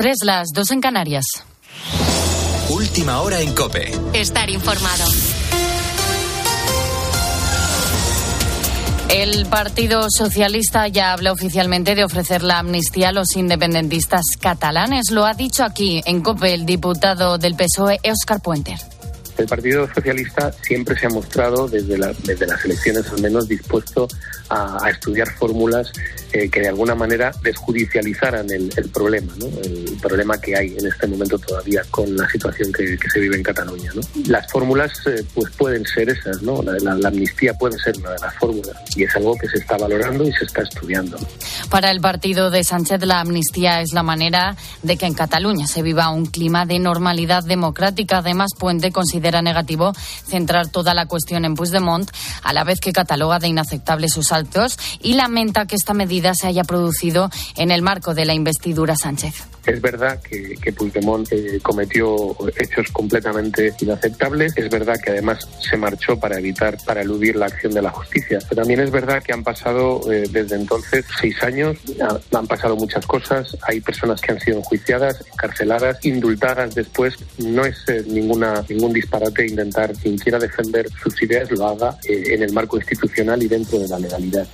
Tres las dos en Canarias. Última hora en Cope. Estar informado. El Partido Socialista ya habla oficialmente de ofrecer la amnistía a los independentistas catalanes. Lo ha dicho aquí en COPE el diputado del PSOE, Óscar Puenter. El Partido Socialista siempre se ha mostrado, desde, desde las elecciones al menos, dispuesto a, estudiar fórmulas eh, que de alguna manera desjudicializaran el, problema, el problema que hay en este momento todavía con la situación que, se vive en Cataluña. Las fórmulas eh, pues pueden ser esas, ¿no? La, amnistía puede ser una de las fórmulas y es algo que se está valorando y se está estudiando. Para el partido de Sánchez, la amnistía es la manera de que en Cataluña se viva un clima de normalidad democrática. Además, Puente considera era negativo centrar toda la cuestión en Puigdemont, a la vez que cataloga de inaceptables sus actos y lamenta que esta medida se haya producido en el marco de la investidura Sánchez. Es verdad que, que Puigdemont eh, cometió hechos completamente inaceptables. Es verdad que además se marchó para evitar, para eludir la acción de la justicia. Pero también es verdad que han pasado eh, desde entonces seis años, han pasado muchas cosas. Hay personas que han sido enjuiciadas, encarceladas, indultadas después. No es eh, ninguna, ningún disparate intentar quien quiera defender sus ideas lo haga en el marco institucional y dentro de la legalidad.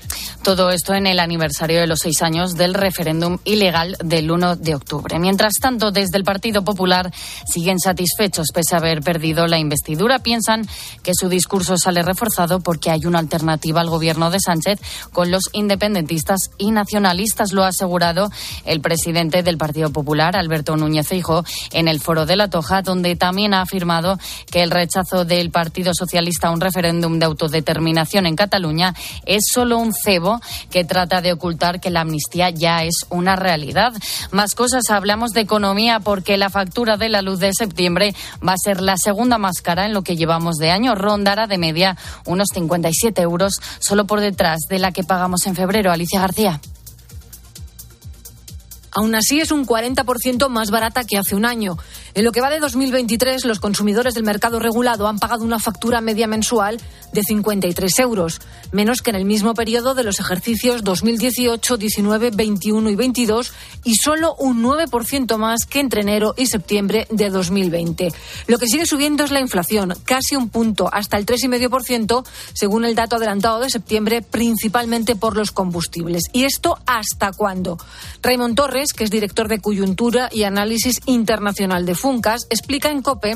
Todo esto en el aniversario de los seis años del referéndum ilegal del 1 de octubre. Mientras tanto, desde el Partido Popular siguen satisfechos pese a haber perdido la investidura. Piensan que su discurso sale reforzado porque hay una alternativa al gobierno de Sánchez con los independentistas y nacionalistas, lo ha asegurado el presidente del Partido Popular, Alberto Núñez Feijóo, en el Foro de la Toja, donde también ha afirmado que el rechazo del Partido Socialista a un referéndum de autodeterminación en Cataluña es solo un cebo que trata de ocultar que la amnistía ya es una realidad. Más cosas, hablamos de economía porque la factura de la luz de septiembre va a ser la segunda más cara en lo que llevamos de año. Rondará de media unos 57 euros, solo por detrás de la que pagamos en febrero. Alicia García. Aún así, es un 40% más barata que hace un año. En lo que va de 2023, los consumidores del mercado regulado han pagado una factura media mensual de 53 euros, menos que en el mismo periodo de los ejercicios 2018, 19, 21 y 22, y solo un 9% más que entre enero y septiembre de 2020. Lo que sigue subiendo es la inflación, casi un punto, hasta el 3,5%, según el dato adelantado de septiembre, principalmente por los combustibles. ¿Y esto hasta cuándo? Raymond Torres, que es director de coyuntura y análisis internacional de Funcas, explica en COPE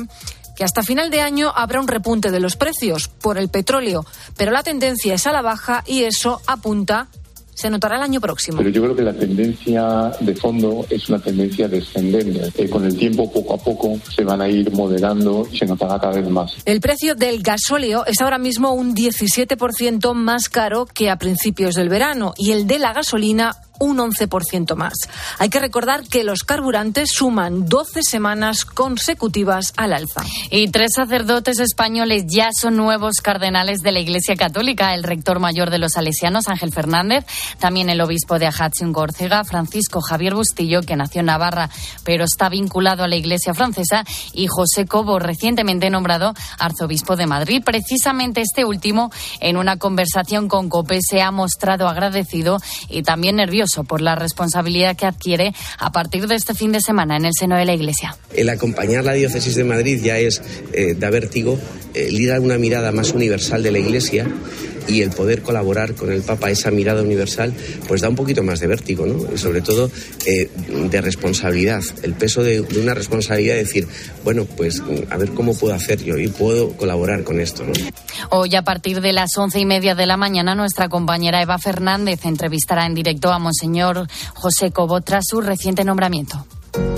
que hasta final de año habrá un repunte de los precios por el petróleo, pero la tendencia es a la baja y eso apunta se notará el año próximo. Pero yo creo que la tendencia de fondo es una tendencia descendente. Eh, con el tiempo, poco a poco, se van a ir moderando y se notará cada vez más. El precio del gasóleo es ahora mismo un 17% más caro que a principios del verano y el de la gasolina un 11% más. Hay que recordar que los carburantes suman 12 semanas consecutivas al alza. Y tres sacerdotes españoles ya son nuevos cardenales de la Iglesia Católica. El rector mayor de los salesianos, Ángel Fernández, también el obispo de Ajaccio Górcega, Francisco Javier Bustillo, que nació en Navarra, pero está vinculado a la Iglesia francesa, y José Cobo, recientemente nombrado arzobispo de Madrid. Precisamente este último, en una conversación con COPE, se ha mostrado agradecido y también nervioso por la responsabilidad que adquiere a partir de este fin de semana en el seno de la Iglesia. El acompañar la diócesis de Madrid ya es, eh, da vértigo, eh, dar una mirada más universal de la Iglesia y el poder colaborar con el Papa, esa mirada universal, pues da un poquito más de vértigo, ¿no? Y sobre todo eh, de responsabilidad, el peso de, una responsabilidad de decir, bueno, pues a ver cómo puedo hacer yo y puedo colaborar con esto, ¿no? Hoy a partir de las once y media de la mañana nuestra compañera Eva Fernández entrevistará en directo a Monseñor José Cobo tras su reciente nombramiento.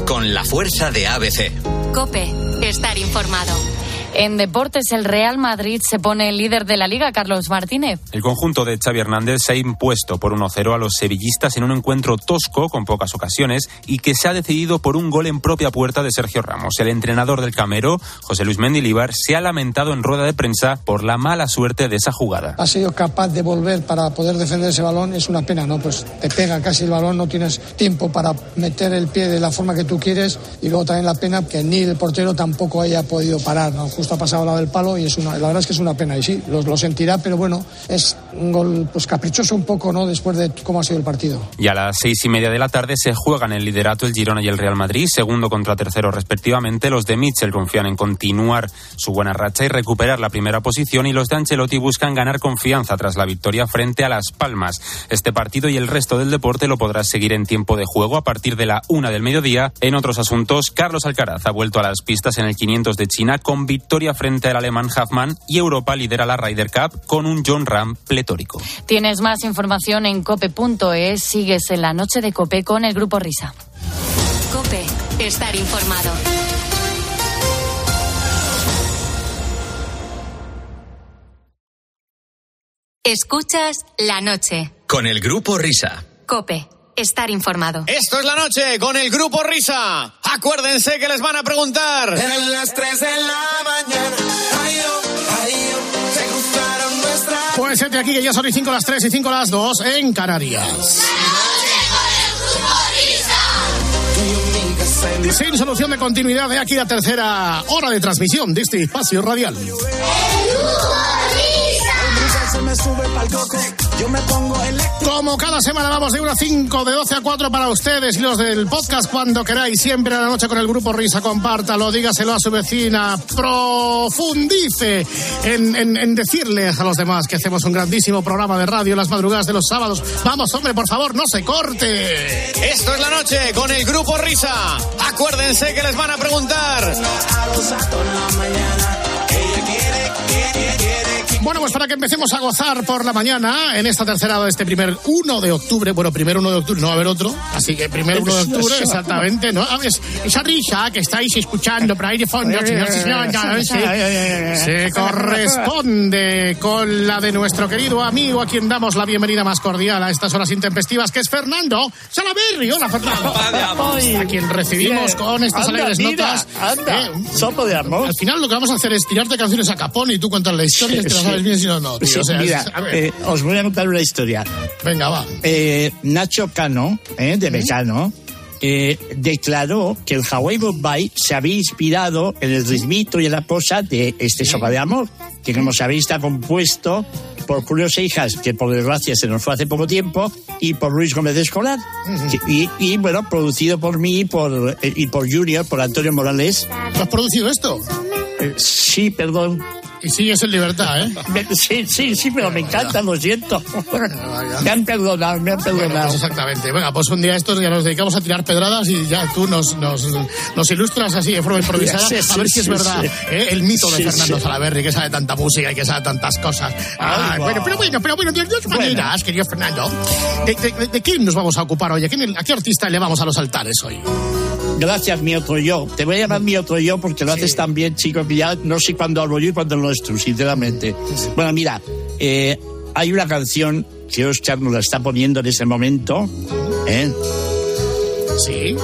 Con la fuerza de ABC. Cope, estar informado. En deportes, el Real Madrid se pone el líder de la liga, Carlos Martínez. El conjunto de Xavi Hernández se ha impuesto por 1-0 a los sevillistas en un encuentro tosco con pocas ocasiones y que se ha decidido por un gol en propia puerta de Sergio Ramos. El entrenador del Camero, José Luis Mendilibar, se ha lamentado en rueda de prensa por la mala suerte de esa jugada. Ha sido capaz de volver para poder defender ese balón, es una pena, ¿no? Pues te pega casi el balón, no tienes tiempo para meter el pie de la forma que tú quieres y luego también la pena que ni el portero tampoco haya podido parar, ¿no? justo ha pasado lado del palo y es una, la verdad es que es una pena. Y sí, lo, lo sentirá, pero bueno, es un gol pues caprichoso un poco, ¿no? Después de cómo ha sido el partido. Y a las seis y media de la tarde se juegan el liderato el Girona y el Real Madrid, segundo contra tercero respectivamente. Los de Mitchell confían en continuar su buena racha y recuperar la primera posición y los de Ancelotti buscan ganar confianza tras la victoria frente a Las Palmas. Este partido y el resto del deporte lo podrás seguir en tiempo de juego a partir de la una del mediodía. En otros asuntos, Carlos Alcaraz ha vuelto a las pistas en el 500 de China con victoria frente al alemán Huffman y Europa lidera la Ryder Cup con un John Ram pletórico. Tienes más información en cope.es. Sigues en la noche de Cope con el Grupo Risa. Cope, estar informado. Escuchas la noche. Con el Grupo Risa. Cope, estar informado. Esto es la noche con el Grupo Risa. Acuérdense que les van a preguntar. En las 3 de la mañana. Ay, oh, ay, oh, se gustaron nuestras. Pues este aquí que ya son y 5 las 3 y 5 las 2 en Canarias. Sin solución de continuidad de aquí a tercera hora de transmisión de este espacio radial. Se me sube yo me pongo eléctrico. Como cada semana vamos de 1 a 5, de 12 a 4 para ustedes y los del podcast cuando queráis, siempre a la noche con el grupo Risa, compártalo, dígaselo a su vecina, profundice en, en, en decirles a los demás que hacemos un grandísimo programa de radio las madrugadas de los sábados. Vamos, hombre, por favor, no se corte. Esto es la noche con el Grupo Risa. Acuérdense que les van a preguntar. A los atos en la mañana. Bueno, pues para que empecemos a gozar por la mañana, en esta tercera de este primer 1 de octubre, bueno, primer 1 de octubre, no va a haber otro, así que primer 1 de octubre, exactamente, ¿no? A ver, esa risa que estáis escuchando por ahí de fondo, señores y señoras, sí, se corresponde con la de nuestro querido amigo, a quien damos la bienvenida más cordial a estas horas intempestivas, que es Fernando Salaberry. Hola, Fernando. A quien recibimos con estas Anda, alegres mira, notas. anda, Eh, sopo de amor. Al final lo que vamos a hacer es tirarte canciones a capón y tú cuentas la historia Sí. Sabes bien si no, no. tío. Sí, O sea, mira, es- a ver. eh, os voy a contar una historia. Venga, va. Eh, Nacho Cano, eh, de Mecano, eh, declaró que el Hawaii Bombay se había inspirado en el ritmito y en la posa de este Sopa de Amor, que como sabéis está compuesto por Julio Seijas, que por desgracia se nos fue hace poco tiempo, y por Luis Gómez Escolar. Que- y, y, bueno, producido por mí y por, y por Junior, por Antonio Morales. ¿Tú has producido esto? Eh, sí, perdón. Y sigues en libertad, ¿eh? Sí, sí, sí, pero me encanta, lo siento. Me han perdonado, me han Bueno, perdonado. pues exactamente. Venga, pues un día estos ya nos dedicamos a tirar pedradas y ya tú nos, nos, nos ilustras así de forma improvisada Sí, a ver sí, si es sí, verdad sí. ¿eh? el mito de Sí, Fernando sí. Salaberry, que sabe tanta música y que sabe tantas cosas. Ay, bueno, pero bueno, pero bueno, de dos maneras, querido Fernando. ¿De, de, de quién nos vamos a ocupar hoy? ¿A, quién- a qué artista elevamos a los altares hoy? Gracias, mi otro yo. Te voy a llamar mi otro yo porque lo haces tan bien, chico, que ya no sé cuándo hablo yo y cuándo lo es tú, sinceramente. Bueno, mira, eh, hay una canción que Oscar nos la está poniendo en ese momento, ¿eh? Sí.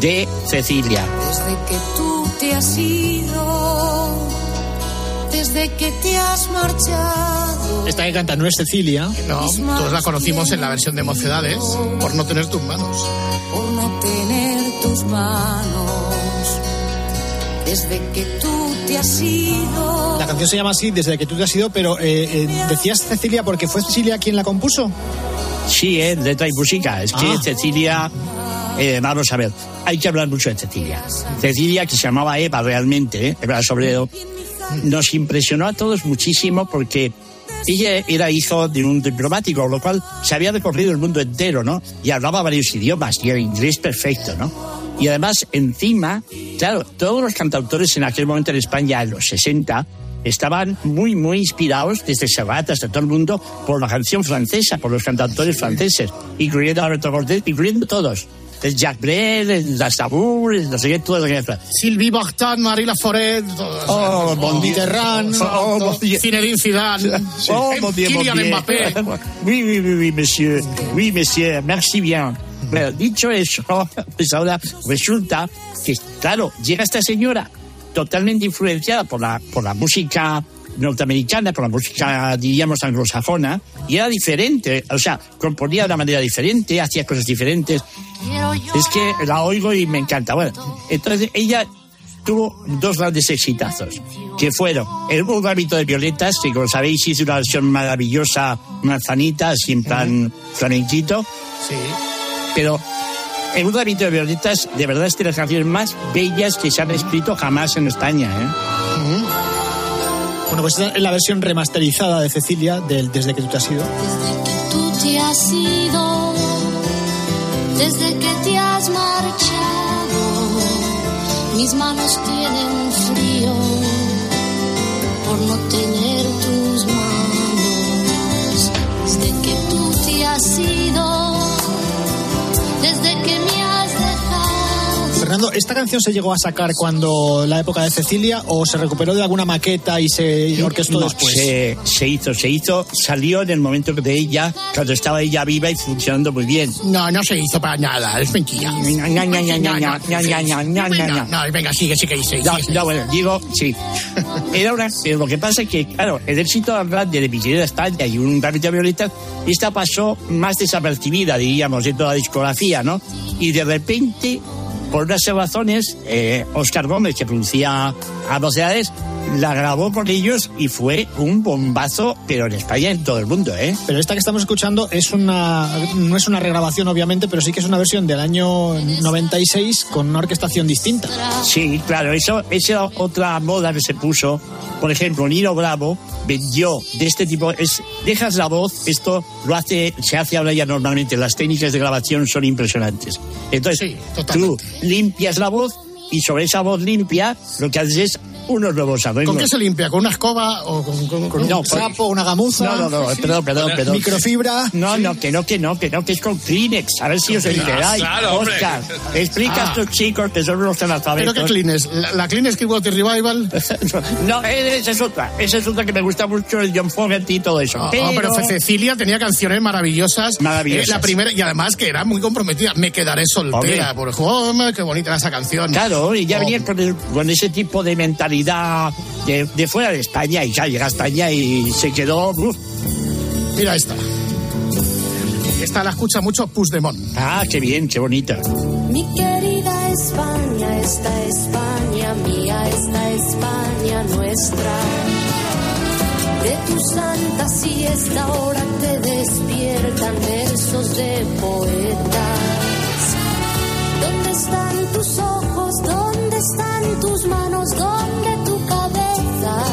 de Cecilia. Desde que tú te has ido, desde que te has marchado. Esta que canta no es Cecilia. No, todos la conocimos en la versión de Mocedades por no tener tus manos. por no tener tus manos. Desde que tú te has ido. La canción se llama así desde que tú te has ido, pero eh, eh, decías Cecilia porque fue Cecilia quien la compuso. Sí, ¿eh? letra y música. Es que Ah. Cecilia, eh, vamos a ver, hay que hablar mucho de Cecilia. Cecilia, que se llamaba Eva realmente, ¿eh? Eva Sobredo, nos impresionó a todos muchísimo porque ella era hijo de un diplomático, lo cual se había recorrido el mundo entero, ¿no? Y hablaba varios idiomas y el inglés perfecto, ¿no? Y además, encima, claro, todos los cantautores en aquel momento en España, en los 60, estaban muy, muy inspirados, desde Serrat hasta todo el mundo, por la canción francesa, por los cantautores franceses, incluyendo a Alberto Cortés, incluyendo todos. El Jacques Brel, el Aznavour, el no sé qué, que era. Sylvie Vartan, Marie Laforet, todos. Oh. Mitterrand, Oh, mon Dieu. Zinedine Zidane, Oh, Kylian. Mbappé. Oui, oui, oui, oui, monsieur. Oui, monsieur. Merci bien. Dicho eso, pues ahora resulta que, claro, llega esta señora totalmente influenciada por la, por la música norteamericana, por la música, diríamos, anglosajona, y era diferente, o sea, componía de una manera diferente, hacía cosas diferentes. Es que la oigo y me encanta. Bueno, entonces ella tuvo dos grandes exitazos, que fueron el Un ramito de violetas, que como sabéis hizo una versión maravillosa, manzanita, en plan flamenquito. Sí. Pero el Un ramito de violetas, de verdad, es de las canciones más bellas que se han escrito jamás en España, ¿eh? Bueno, pues esta es la versión remasterizada de Cecilia del Desde que tú te has ido. Tú te has ido desde que te has marchado. Mis manos tienen frío por no tener tus manos. Desde que tú te has ido, desde que mi Fernando, ¿esta canción se llegó a sacar cuando la época de Cecilia o se recuperó de alguna maqueta y se orquestó no, después? Se, se, hizo, se hizo, salió en el momento de ella, cuando estaba ella viva y funcionando muy bien. No, no se hizo para nada, es mentira. No, venga, sigue, sigue, sigue. No, no, bueno, digo, sí. Era una, pero lo que pasa es que, claro, el éxito tan grande de Miserera España y un Ramita Violeta, esta pasó más desapercibida, diríamos, en toda la discografía, ¿no? Y de repente por unas razones, eh, Oscar Gómez, que producía a Mocedades, la grabó con ellos y fue un bombazo, pero en España y en todo el mundo, ¿eh? Pero esta que estamos escuchando es una no es una regrabación obviamente, pero sí que es una versión del año 96 con una orquestación distinta. Sí, claro, eso esa otra moda que se puso. Por ejemplo, Nino Bravo vendió de este tipo, es dejas la voz, esto lo hace, se hace ahora ya normalmente, las técnicas de grabación son impresionantes. Entonces, tú limpias la voz y sobre esa voz limpia lo que haces es unos nuevos arreglos. ¿Con qué se limpia? ¿Con una escoba o con, con- con No, un sapo, una gamuza? No, no, no, perdón, perdón, perdón. Microfibra. No, no, que no, que no, que no, que es con Kleenex. A ver si os enteráis. Claro, hombre. Oscar, explica a Ah. estos chicos que son unos analfabetos. ¿Pero qué Kleenex? ¿La, la Kleenex Water Revival? No, esa es otra. Esa es otra que me gusta mucho, el John Fogerty y todo eso. Ah, pero Cecilia tenía canciones maravillosas. Maravillosas. Eh, la primera, y además que era muy comprometida. Me quedaré soltera. Hombre. Por oh, qué bonita era esa canción. Claro, y ya Oh, venía con, el- con ese tipo de mentalidad de, de fuera de España y ya llega a España y se quedó. uf. Mira esta. Esta la escucha mucho Puigdemont. Ah, qué bien, qué bonita. Mi querida España, esta España mía, esta España nuestra. De tu santa siesta ahora te despiertan versos de poetas. ¿Dónde están tus ojos? ¿Dónde están tus manos? ¿Dónde tu cabeza?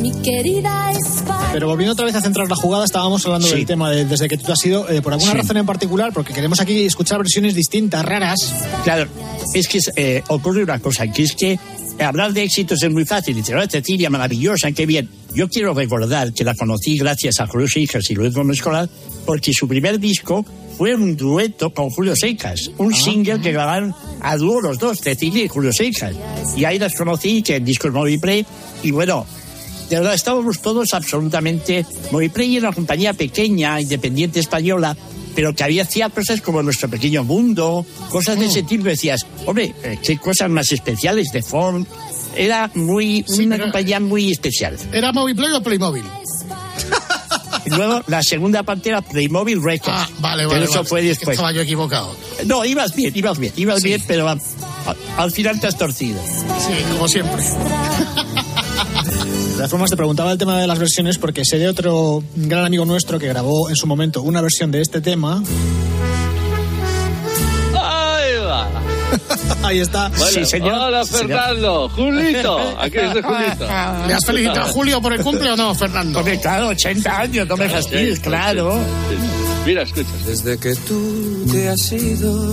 Mi querida España. Pero volviendo otra vez a centrar la jugada, estábamos hablando Sí. del tema de- desde que tú te has ido, eh, por alguna Sí. razón en particular, porque queremos aquí escuchar versiones distintas, raras. Claro, es que eh, ocurre una cosa, que es que hablar de éxitos es muy fácil. Dice, "Oh, Cecilia, maravillosa, qué bien. Yo quiero recordar que la conocí gracias a Julio Seijas y Luis Gómez Escolar, porque su primer disco fue un dueto con Julio Seijas, un single que grabaron a dúo los dos, Cecilia y Julio Seijas. Y ahí las conocí, que el disco es Moviplay, y bueno, de verdad, estábamos todos absolutamente... Moviplay era una compañía pequeña, independiente española, pero que había cosas como Nuestro Pequeño Mundo, cosas de ese tipo. Decías, hombre, eh, qué cosas más especiales de Ford. Era muy una compañía muy especial. ¿Era Moviplay o Playmobil? Luego la segunda parte era Playmobil Records. Ah, vale, pero vale. eso vale. fue después. Estaba yo equivocado. No, ibas bien, ibas bien, ibas bien, pero a- a- al final te has torcido. Sí, como siempre. De todas formas, te preguntaba el tema de las versiones porque sé de otro gran amigo nuestro que grabó en su momento una versión de este tema. Ahí va. Ahí está. Bueno, Hola, Fernando. Julito. Aquí es de Julito. ¿Le has felicitado a Julio por el cumple o no, Fernando? Hombre, claro, 80 años, no me fastidies, claro. Mira, escucha. Desde que tú te has ido,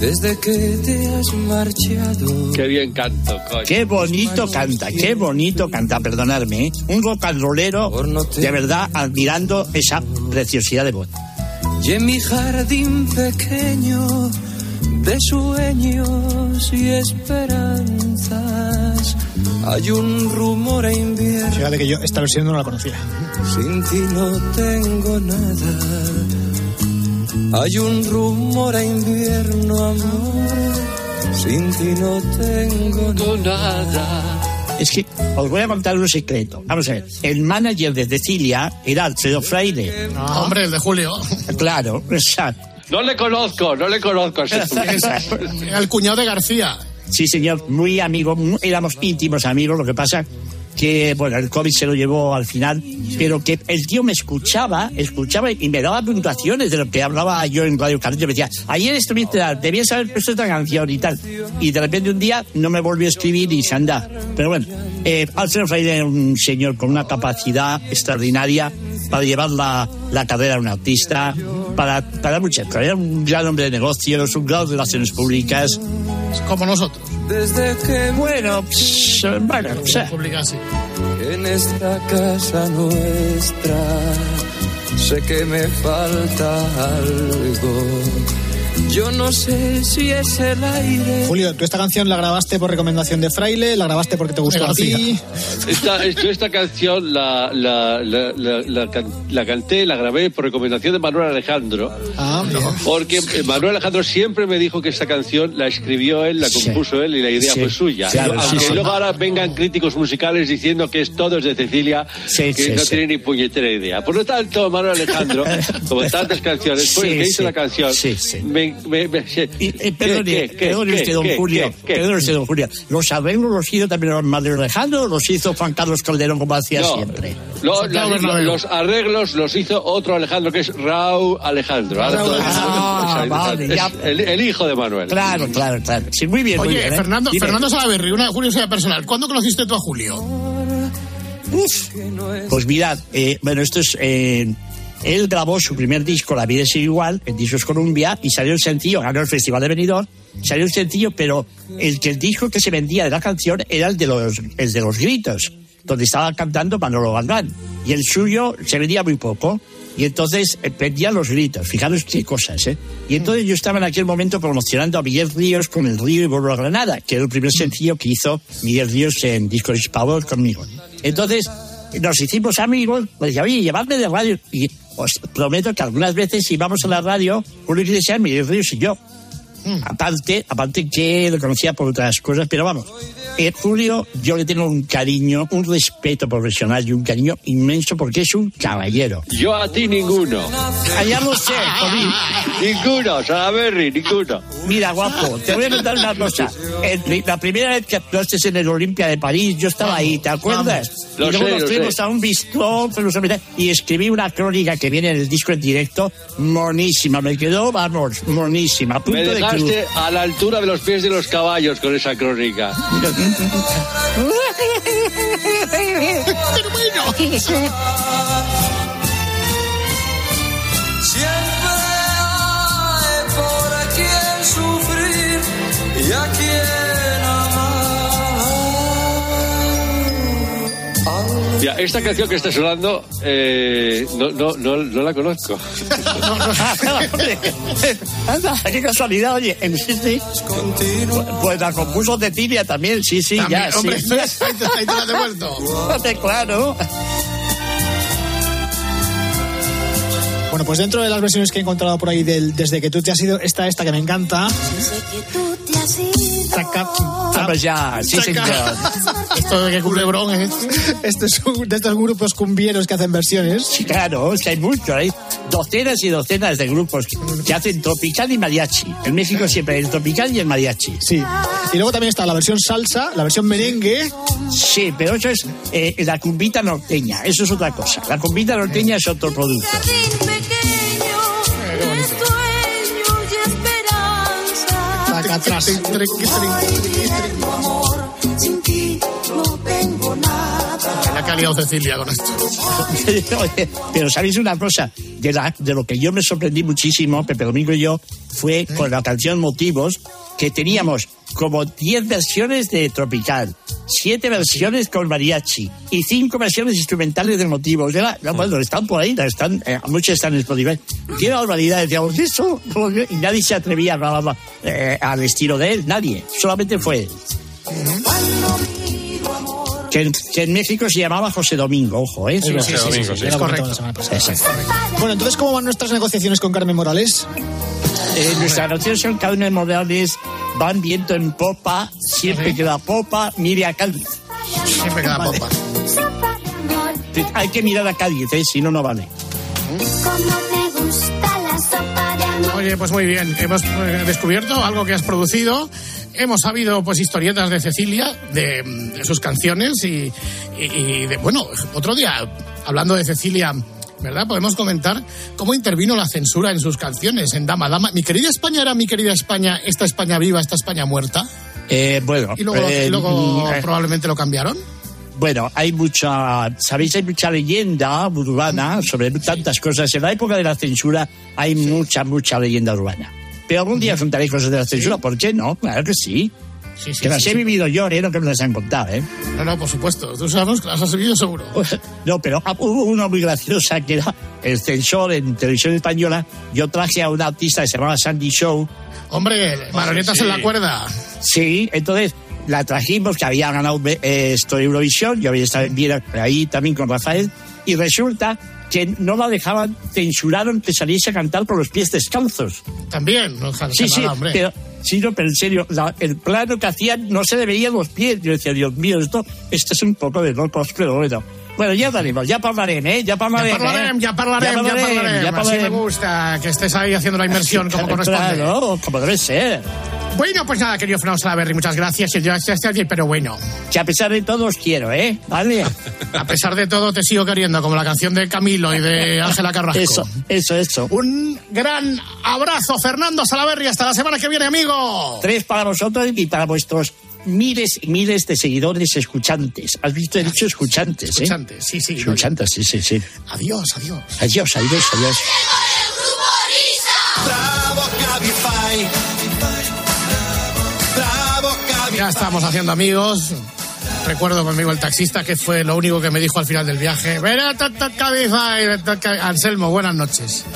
desde que te has marchado. Qué bien canto, coño. Qué bonito canta, qué bonito canta, perdonadme. ¿eh? Un rock and rollero, de verdad, admirando esa preciosidad de voz. Y en mi jardín pequeño de sueños y esperanzas hay un rumor a invierno. Fíjate que yo esta versión no la conocía. Sin ti no tengo nada. Hay un rumor a invierno, amor. Sin ti no tengo nada. Es que os voy a contar un secreto. Vamos a ver, el manager de Cecilia era Alfredo Fraile. Ah, hombre, el de Julio. Claro, exacto. No le conozco, no le conozco. El cuñado de García. Sí, señor, muy amigo, éramos íntimos amigos, lo que pasa que, bueno, el COVID se lo llevó al final, pero que el tío me escuchaba, escuchaba y me daba puntuaciones de lo que hablaba yo en Radio Carrillo. Me decía, ayer estuviste, debías haber puesto esta canción y tal. Y de repente un día no me volvió a escribir y se anda. Pero bueno, eh, Fraile era un señor con una capacidad extraordinaria para llevar la, la carrera a un artista, para, para muchas cosas. Era un gran hombre de negocios, un gran de relaciones públicas. Como nosotros. Desde que Bueno, pss, bueno, sea, en esta casa nuestra sé que me falta algo. Yo no sé si es el aire. Julio, tú esta canción la grabaste por recomendación de Fraile, la grabaste porque te gustó a ti. Esta, esta canción la, la, la, la, la can- la canté, la grabé por recomendación de Manuel Alejandro. Ah, Porque Manuel Alejandro siempre me dijo que esta canción la escribió él, la Sí. compuso él y la idea Sí. fue suya. Claro, sí, Aunque sí. luego ahora vengan críticos musicales diciendo que es todo es de Cecilia, que sí, no sí. tiene ni puñetera idea. Por lo tanto, Manuel Alejandro, como tantas canciones, fue el Sí, que hizo sí. la canción. Sí, sí. Me, me, me- sí. Eh, perdone, ¿Qué, perdone qué, usted, don qué, Julio. qué, qué? Perdone usted, don Julio. Los arreglos los hizo también Manuel Alejandro o los hizo Juan Carlos Calderón como hacía No, siempre. lo- la- Bernabéu. los arreglos los hizo otro Alejandro que es Raúl Alejandro. Raúl Alejandro. Ah, es vale, ya. el, el hijo de Manuel. Claro, claro, claro. Sí, muy bien, muy Oye, bien. ¿eh? Fernando, Dime. Fernando una curiosidad personal. ¿Cuándo conociste tú a Julio? Pues mirad, eh, bueno, esto es... eh, él grabó su primer disco, La vida es igual, en Discos Columbia, y salió el sencillo, ganó el Festival de Benidorm, salió el sencillo, pero el el disco que se vendía de la canción era el de los, gritos, donde estaba cantando Manolo Galván, y el suyo se vendía muy poco, y entonces eh, vendía los gritos, fijaros qué cosas, ¿eh? Y entonces yo estaba en aquel momento promocionando a Miguel Ríos con El Río y Vuelvo a Granada, que era el primer sencillo que hizo Miguel Ríos en Discos Power conmigo. Entonces, nos hicimos amigos, pues decía, oye, llevadme de radio. Y os prometo que algunas veces íbamos a la radio, Julio Iglesias, Miguel Ríos y yo. Aparte, aparte que lo conocía por otras cosas, pero vamos, Julio, yo le tengo un cariño, un respeto profesional y un cariño inmenso porque es un caballero. Yo a ti ninguno. Allá lo sé. Ninguno, Salaberry, ninguno. Mira, guapo, te voy a contar una cosa. El- la primera vez que actuaste en el Olimpia de París, yo estaba ahí, ¿te acuerdas? Lo y luego sé, nos fuimos a un mirar, y escribí una crónica que viene en el disco en directo, monísima, me quedó, vamos, monísima, punto Me de dejaste a la altura de los pies de los caballos con esa crónica. Siempre Mira, esta canción que está sonando, eh, no, no, no, no la conozco. Anda, qué casualidad, oye, en este, pues la compuso Cecilia también, sí, sí, También, ya, hombre, sí. ahí te, ahí te la he devuelto. claro. Bueno, pues dentro de las versiones que he encontrado por ahí del Desde que tú te has ido, está esta que me encanta. Chaca, Vamos ya, sí, señor. Esto de que culebrón es este. Este es un- de estos grupos cumbieros que hacen versiones. Sí, claro, es que hay mucho, hay docenas y docenas de grupos que hacen tropical y mariachi. En México siempre hay el tropical y el mariachi. Sí. Y luego también está la versión salsa, la versión merengue. Sí, pero eso es eh, la cumbita norteña, eso es otra cosa. La cumbita norteña es otro producto. Saca atrás. Sin ti no tengo nada. La que ha liado Cecilia con esto. Oye, Pero sabéis una cosa, de, la- de lo que yo me sorprendí muchísimo, Pepe Domingo y yo, fue con la canción Motivos, que teníamos como 10 versiones de Tropical, 7 versiones con mariachi y 5 versiones instrumentales de Motivos. Era, no, bueno, están por ahí, están, eh, muchas están en Spotify. Qué barbaridad, decíamos, eso, y nadie se atrevía a grabarla eh, al estilo de él, nadie, solamente fue él. Que en, que en México se llamaba José Domingo, ojo, ¿eh? Sí, sí, sí, sí, sí, es correcto. la. Bueno, entonces, ¿cómo van nuestras negociaciones con Carmen Morales? Eh, nuestras noticias son Carmen Morales, van viento en popa, siempre que la popa mire a Cádiz. Siempre queda Vale. popa. Hay que mirar a Cádiz, ¿eh? si no, no vale. Como te gusta la sopa de amor. Oye, pues muy bien. Hemos eh, descubierto algo que has producido. Hemos sabido, pues, historietas de Cecilia, de, de sus canciones y, y- y de, bueno, otro día, hablando de Cecilia, ¿verdad? Podemos comentar cómo intervino la censura en sus canciones, en Dama Dama. Mi querida España era mi querida España, esta España viva, esta España muerta. Eh, bueno, Y luego, eh, y luego mm, eh, probablemente lo cambiaron. Bueno, hay mucha, sabéis, hay mucha leyenda urbana sobre tantas cosas. En la época de la censura hay mucha, mucha leyenda urbana. Pero algún día contaré cosas de la censura, ¿por qué no? Claro que sí. Sí, sí, que las sí, he vivido yo, ¿eh? No que me las han contado, ¿eh? No, no, por supuesto. Tú sabes que las has vivido seguro. No, pero ah, hubo una muy graciosa que era el censor en televisión española. Yo traje a una artista que se llamaba Sandy Show. Hombre, marionetas en la cuerda. Sí, entonces la trajimos, que había ganado eh, esto Eurovisión, yo había estado en ahí también con Rafael, y resulta que no la dejaban, censuraron que saliese a cantar con los pies descalzos. También, no Sí, hacer sí, nada, hombre. pero, sí, no, pero en serio, la- el plano que hacían no se le veían los pies. Yo decía, Dios mío, esto, esto es un poco de locos, pero bueno. Bueno, ya hablaremos, ya hablarem, ¿eh? Ya Ya hablarem, parlarem, ¿eh? ya parlarem, ya parlarem. me parlarem. gusta que estés ahí haciendo la inversión como corresponde. Claro, como debe ser. Bueno, pues nada, querido Fernando Salaberry, muchas gracias. Está aquí, pero bueno. Que a pesar de todo os quiero, ¿eh? Vale. A pesar de todo, te sigo queriendo, como la canción de Camilo y de Ángela Carrasco. Eso, eso, eso. Un gran abrazo, Fernando Salaberry. Hasta la semana que viene, amigo. Tres para vosotros y para vuestros miles y miles de seguidores escuchantes. ¿Has visto? He dicho escuchantes, ¿eh? Escuchantes, sí, sí. Escuchantes, sí, sí, sí. Adiós, adiós. Adiós, adiós, adiós. Ya estamos haciendo amigos. Recuerdo conmigo el taxista que fue lo único que me dijo al final del viaje. Ven a Cabify, Anselmo, buenas noches.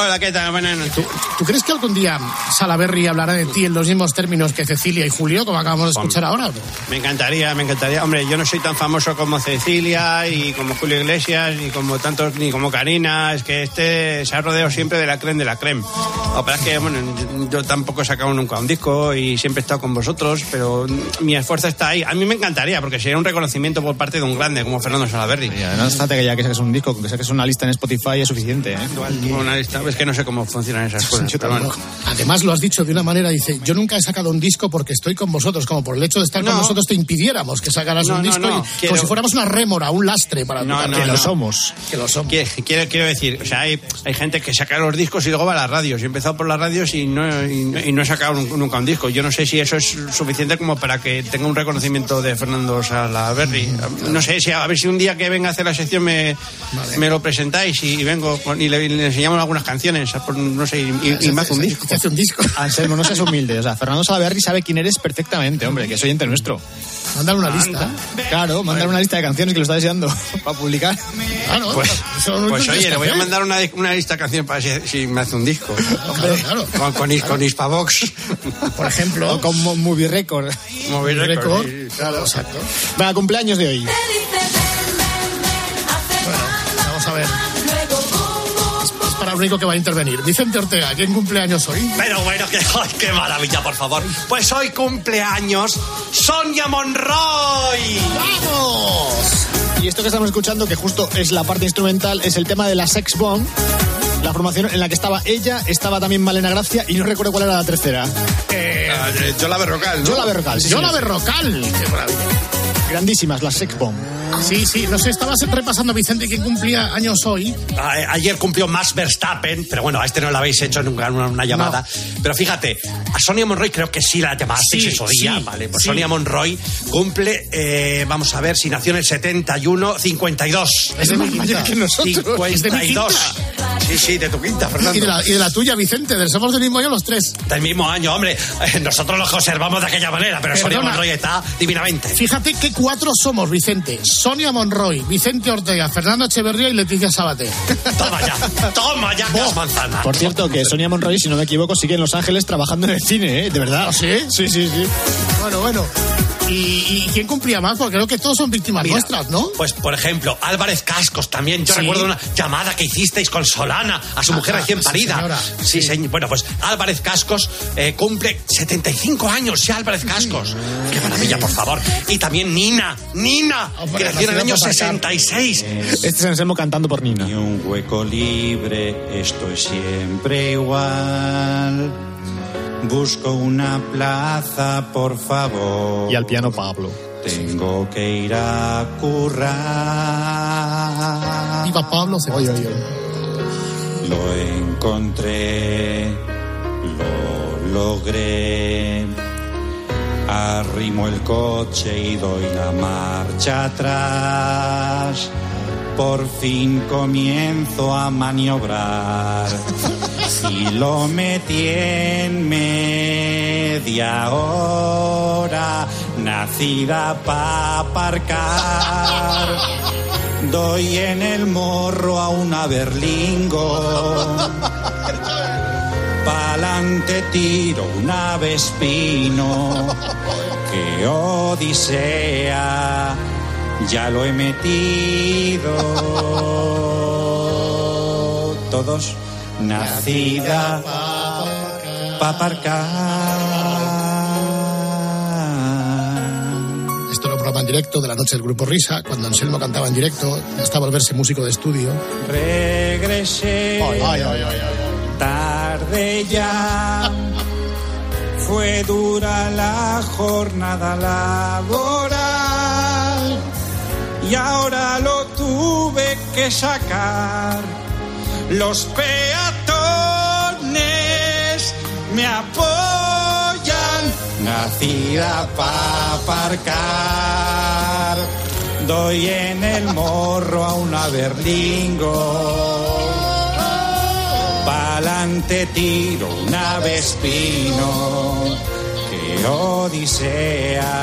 Hola, ¿qué tal? Buenas noches. ¿Tú crees que algún día Salaberry hablará de ti en los mismos términos que Cecilia y Julio, como acabamos de escuchar ahora? Me encantaría, me encantaría. Hombre, yo no soy tan famoso como Cecilia y como Julio Iglesias y como tantos, ni como Karina. Es que este se ha rodeado siempre de la creme de la creme. Lo que pasa es que, bueno, yo tampoco he sacado nunca un disco y siempre he estado con vosotros, pero mi esfuerzo está ahí. A mí me encantaría, porque sería un reconocimiento por parte de un grande como Fernando Salaberry. No hace falta que ya que saques un disco, que saques una lista en Spotify es suficiente, ¿eh? Una lista, es que no sé cómo funcionan esas cosas. Yo bueno. Además lo has dicho de una manera, dice, yo nunca he sacado un disco porque estoy con vosotros, como por el hecho de estar con No. nosotros te impidiéramos que sacaras No, un no, disco, no, y- quiero- como si fuéramos una rémora, un lastre para No, para- no, que lo somos. Que lo somos. Quiero, quiero, quiero decir, o sea, hay, hay gente que saca los discos y luego va a las radios. Yo he empezado por las radios y no, y, no- y no he sacado nun- nunca un disco. Yo no sé si eso es suficiente como para que tenga un reconocimiento de Fernando Salaberry. No sé, si a ver si un día que venga a hacer la sección me, me lo presentáis y, y vengo con- y le, y le enseñamos algunas canciones, por- no sé, y, y- hace un disco. Te hace un disco. Anselmo, no seas humilde. O sea, Fernando Salaberry sabe quién eres perfectamente, hombre, que es oyente nuestro. Mándale una lista. Claro, mandar una lista de canciones que lo está deseando para publicar. Pues, es lo pues que oye, le voy a hacer. mandar una, una lista de canciones para si, si me hace un disco. Claro, claro. Con, con, con Hispavox. Por ejemplo, O con Mo- Movie Record. Movie Record. Record, sí. Claro, exacto. Venga, cumpleaños de hoy. Único que va a intervenir. Vicente Ortega, ¿quién cumpleaños hoy? Pero bueno, qué, ay, qué maravilla, por favor. Pues hoy cumpleaños Sonia Monroy. ¡Vamos! Y esto que estamos escuchando, que justo es la parte instrumental, es el tema de la Sex Bomb. La formación en la que estaba ella, estaba también Malena Gracia y no recuerdo cuál era la tercera. Eh, Yo la Berrocal, ¿no? Yo la Berrocal, sí, yo sí, la sí. Berrocal. Qué maravilla. Grandísimas, las Sex Bomb. Sí, sí, no sé, estabas repasando, Vicente, quién cumplía años hoy. A- Ayer cumplió Max Verstappen, pero bueno, a este no le habéis hecho nunca una, una llamada. Pero fíjate, a Sonia Monroy creo que sí la llamasteis Sí, eso día, sí, ¿vale? Pues sí. Sonia Monroy cumple, eh, vamos a ver, si nació en el 71, 52. Es de mi quinta. que nosotros. Es de mi 52. quinta. Sí, sí, de tu quinta, Fernando. Y de, la, y de la tuya, Vicente, del somos del mismo año los tres. Del mismo año, hombre. Eh, Nosotros los conservamos de aquella manera, pero Sonia. Monroy está divinamente. Fíjate qué cuatro somos, Vicente. Sonia Monroy, Vicente Ortega, Fernando Echeverría y Leticia Sabater. Toma ya, toma ya, gas manzana. Por cierto, que Sonia Monroy, si no me equivoco, sigue en Los Ángeles trabajando en el cine, ¿eh? De verdad. ¿Ah, sí? Sí, sí, sí. Bueno, bueno. ¿Y, y quién cumplía más? Porque creo que todos son víctimas Mira, nuestras, ¿no? Pues, por ejemplo, Álvarez Cascos también. Yo Sí. recuerdo una llamada que hicisteis con Solana, a su mujer Ajá, recién sí, parida. Sí, señor. Bueno, pues Álvarez Cascos eh, cumple 75 años ya, Álvarez Cascos. Qué maravilla, por favor. Y también Nina, Nina, que nació en el año nacida para acá. 66. Este es Anselmo cantando por Nina. Ni un hueco libre, esto es siempre igual. Busco una plaza, por favor. Y al piano Pablo. Tengo que ir a currar. Viva Pablo Ceballa. Lo encontré, lo logré. Arrimo el coche y doy la marcha atrás. Por fin comienzo a maniobrar. Y lo metí en media hora, nacida para aparcar. Doy en el morro a una berlingo. Pa'lante tiro una vespino. Que odisea, ya lo he metido. Todos nacida pa' aparcar. Esto era un programa en directo de la noche del Grupo Risa, cuando Anselmo cantaba en directo, hasta volverse músico de estudio. Regresé Ay, ay, ay, ay, tarde ya. Fue dura la jornada laboral y ahora lo tuve que sacar. Los peatones me apoyan. Nacida para aparcar. Doy en el morro a una berlingo. Pa'lante tiro una vespino. Que odisea.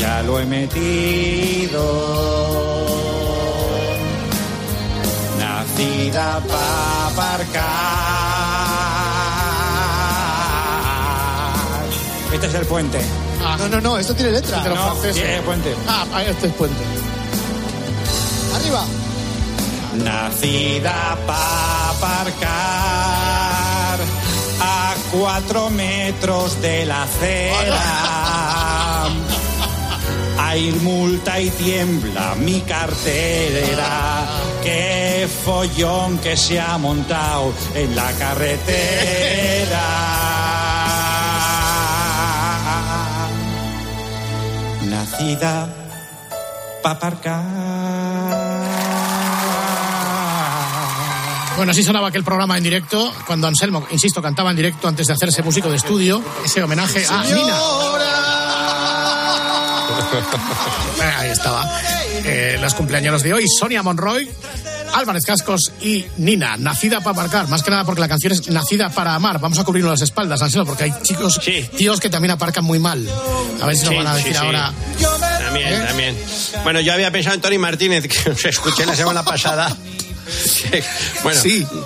Ya lo he metido. Nacida para aparcar. Este es el puente. No, no, no, esto tiene letra. Los No, franceses. tiene puente. Ah, ah, este es puente. Arriba. Nacida para aparcar a cuatro metros de la acera. Hay multa y tiembla mi cartera. Qué follón que se ha montado en la carretera. Para aparcar. Bueno, así sonaba aquel programa en directo, cuando Anselmo, insisto, cantaba en directo antes de hacerse músico de estudio, ese homenaje a Nina. Ahí estaba. Eh, los cumpleaños de hoy, Sonia Monroy, Álvarez Cascos y Nina, nacida para marcar, más que nada porque la canción es nacida para amar. Vamos a cubrirnos las espaldas, Anselmo, porque hay chicos, tíos que también aparcan muy mal. A ver si nos Sí, van a sí, decir sí. ahora. También, ¿Eh? también. Bueno, yo había pensado en Tony Martínez, que os escuché la semana pasada. Sí, Bueno,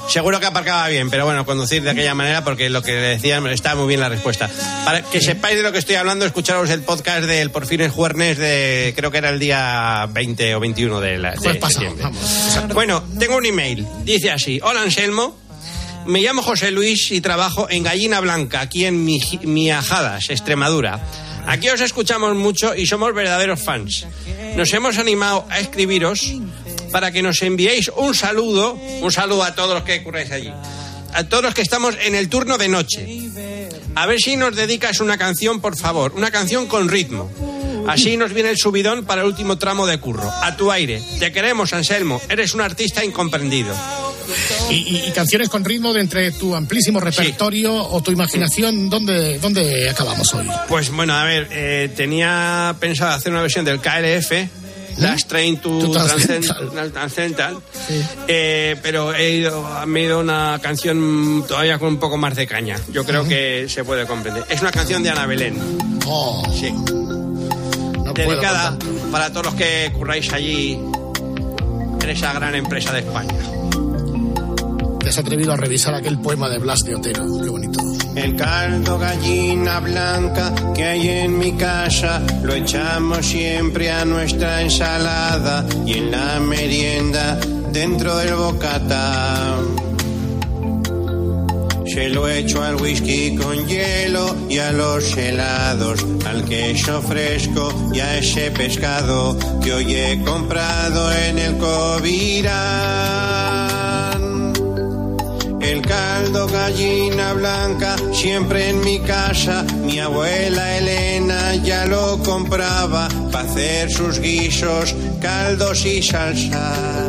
seguro que aparcaba bien, pero bueno, conducir de aquella manera porque lo que le decían estaba muy bien la respuesta. Para que sepáis de lo que estoy hablando, escucharos el podcast del Por fin es Juernes de, creo que era el día 20 o 21 de, la, de pasado, septiembre. Bueno, tengo un email. Dice así: Hola Anselmo. Me llamo José Luis y trabajo en Gallina Blanca, aquí en Mi- Miajadas, Extremadura. Aquí os escuchamos mucho y somos verdaderos fans. Nos hemos animado a escribiros para que nos enviéis un saludo, un saludo a todos los que curráis allí, a todos los que estamos en el turno de noche. A ver si nos dedicas una canción, por favor, una canción con ritmo. Así nos viene el subidón para el último tramo de curro. A tu aire. Te queremos, Anselmo. Eres un artista incomprendido. Y, y- y canciones con ritmo de entre tu amplísimo repertorio o tu imaginación, ¿dónde, ¿dónde acabamos hoy? Pues bueno, a ver, eh, tenía pensado hacer una versión del KLF, Last Train to To Transcendental, Transcendental, eh, pero he ido, me he ido una canción todavía con un poco más de caña. Yo creo que se puede comprender. Es una canción de Ana Belén. Sí. Dedicada para todos los que curráis allí en esa gran empresa de España. Te has atrevido a revisar aquel poema de Blas de Otero. Qué bonito. El caldo gallina blanca que hay en mi casa lo echamos siempre a nuestra ensalada y en la merienda dentro del bocata. Se lo echo al whisky con hielo y a los helados, al queso fresco y a ese pescado que hoy he comprado en el Covirán. El caldo gallina blanca siempre en mi casa, mi abuela Elena ya lo compraba para hacer sus guisos, caldos y salsas.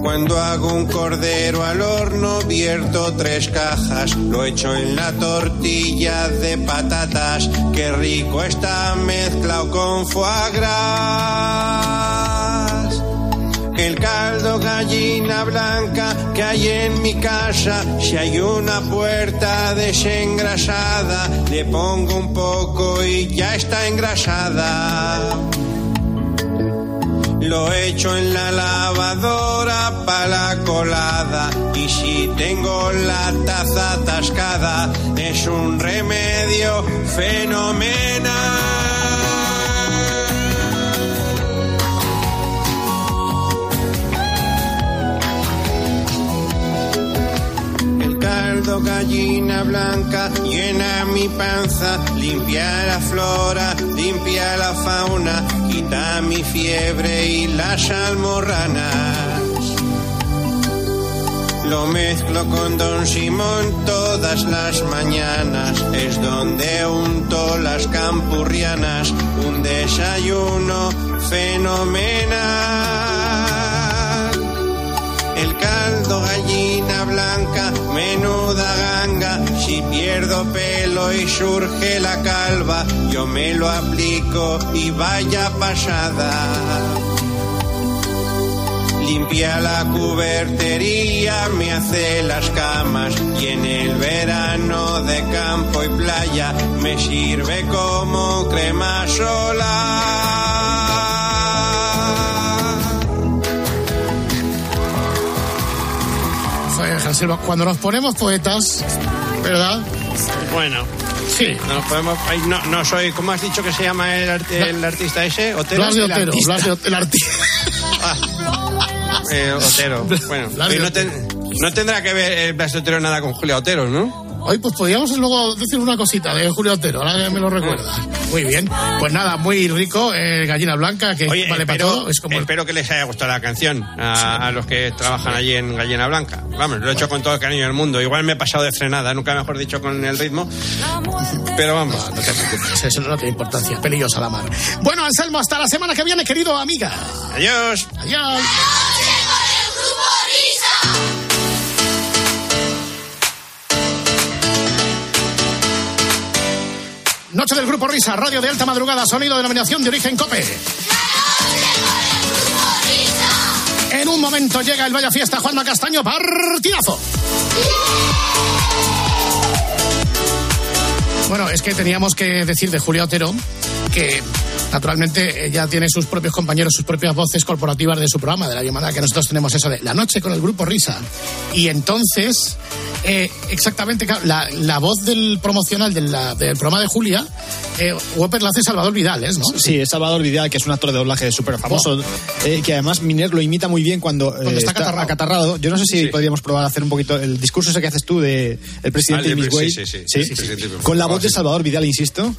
Cuando hago un cordero al horno, vierto tres cajas, lo echo en la tortilla de patatas, qué rico está mezclado con foie gras. El caldo gallina blanca que hay en mi casa, si hay una puerta desengrasada, le pongo un poco y ya está engrasada. Lo echo en la lavadora para la colada y si tengo la taza atascada es un remedio fenomenal. El caldo gallina blanca llena mi panza, limpia la flora, limpia la fauna, quita mi fiebre y las almorranas. Lo mezclo con Don Simón todas las mañanas, es donde unto las campurrianas, un desayuno fenomenal. El caldo gallina blanca, menuda ganga, si pierdo pelo y surge la calva, yo me lo aplico y vaya pasada. Limpia la cubertería, me hace las camas y en el verano de campo y playa me sirve como crema solar. Cuando nos ponemos poetas, ¿verdad? Bueno. Sí. No, podemos, no, no soy, ¿cómo has dicho que se llama el, art- el artista ese? Otero. Blas de El Otero, artista. Blas de Otero, el artista. Eh, Otero. Bueno, de no, ten- no tendrá que ver eh, Blas de Otero nada con Julia Otero, ¿no? Hoy pues podríamos luego decir una cosita de Julio Otero, ahora que me lo recuerda. Muy bien. Pues nada, muy rico, eh, gallina blanca, que Oye, vale para todo. Es como el- espero que les haya gustado la canción a, a los que trabajan allí en Gallina Blanca. Vamos, lo he hecho con todo el cariño del mundo. Igual me he pasado de frenada, nunca mejor dicho con el ritmo. Pero vamos. No te preocupes, eso no tiene importancia, pelillos a la mar. Bueno, Anselmo, hasta la semana que viene, querido amiga. Adiós. Adiós. Noche del Grupo Risa, radio de alta madrugada, sonido de denominación de origen COPE. En un momento llega el Vaya Fiesta Juanma Castaño, partidazo. Bueno, es que teníamos que decir de Julia Otero que naturalmente ella tiene sus propios compañeros, sus propias voces corporativas de su programa, de la llamada que nosotros tenemos eso de la noche con el grupo Risa. Y entonces, eh, exactamente, claro, la, la voz del promocional de la- del programa de Julia, eh, Whopper la hace Salvador Vidal, ¿es, ¿no? Sí, es Salvador Vidal, que es un actor de doblaje súper famoso, eh, que además Miner lo imita muy bien cuando, eh, está acatarrado. acatarrado. Yo no sé si podríamos probar a hacer un poquito el discurso ese que haces tú de el presidente Ah, de- Miss sí, sí, sí. Sí, presidente Miss Con la voz de sí. Salvador Vidal, insisto.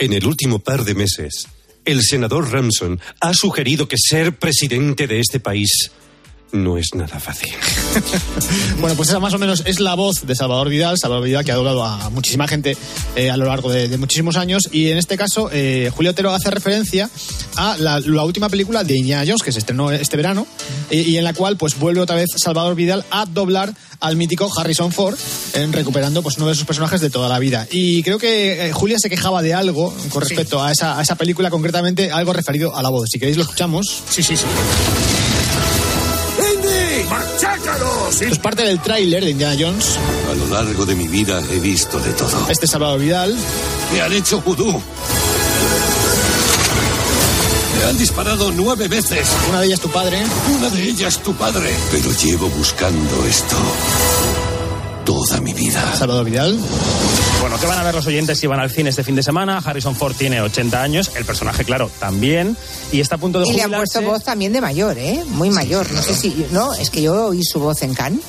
En el último par de meses, el senador Ramson ha sugerido que ser presidente de este país no es nada fácil. Bueno, pues esa más o menos es la voz de Salvador Vidal, Salvador Vidal que ha doblado a muchísima gente eh, a lo largo de, muchísimos años y en este caso eh, Julio Otero hace referencia a la, última película de Indiana Jones que se estrenó este verano y en la cual pues vuelve otra vez Salvador Vidal a doblar al mítico Harrison Ford en recuperando pues uno de sus personajes de toda la vida. Y creo que eh, Julia se quejaba de algo con respecto a, esa, a esa película concretamente algo referido a la voz. Si queréis lo escuchamos. Sí sí sí. Es parte del tráiler de Indiana Jones. A lo largo de mi vida he visto de todo. este es Salvador Vidal. Me han hecho vudú. Me han disparado nueve veces. una de ellas tu padre Una de ellas tu padre. Pero llevo buscando esto toda mi vida. Salvador Vidal. Bueno, ¿qué van a ver los oyentes si van al cine este fin de semana? Harrison Ford tiene 80 años, el personaje, claro, también, y está a punto de Y le jubilarse. han puesto voz también de mayor, ¿eh? Muy mayor. No sé si. No, es que yo oí su voz en Cannes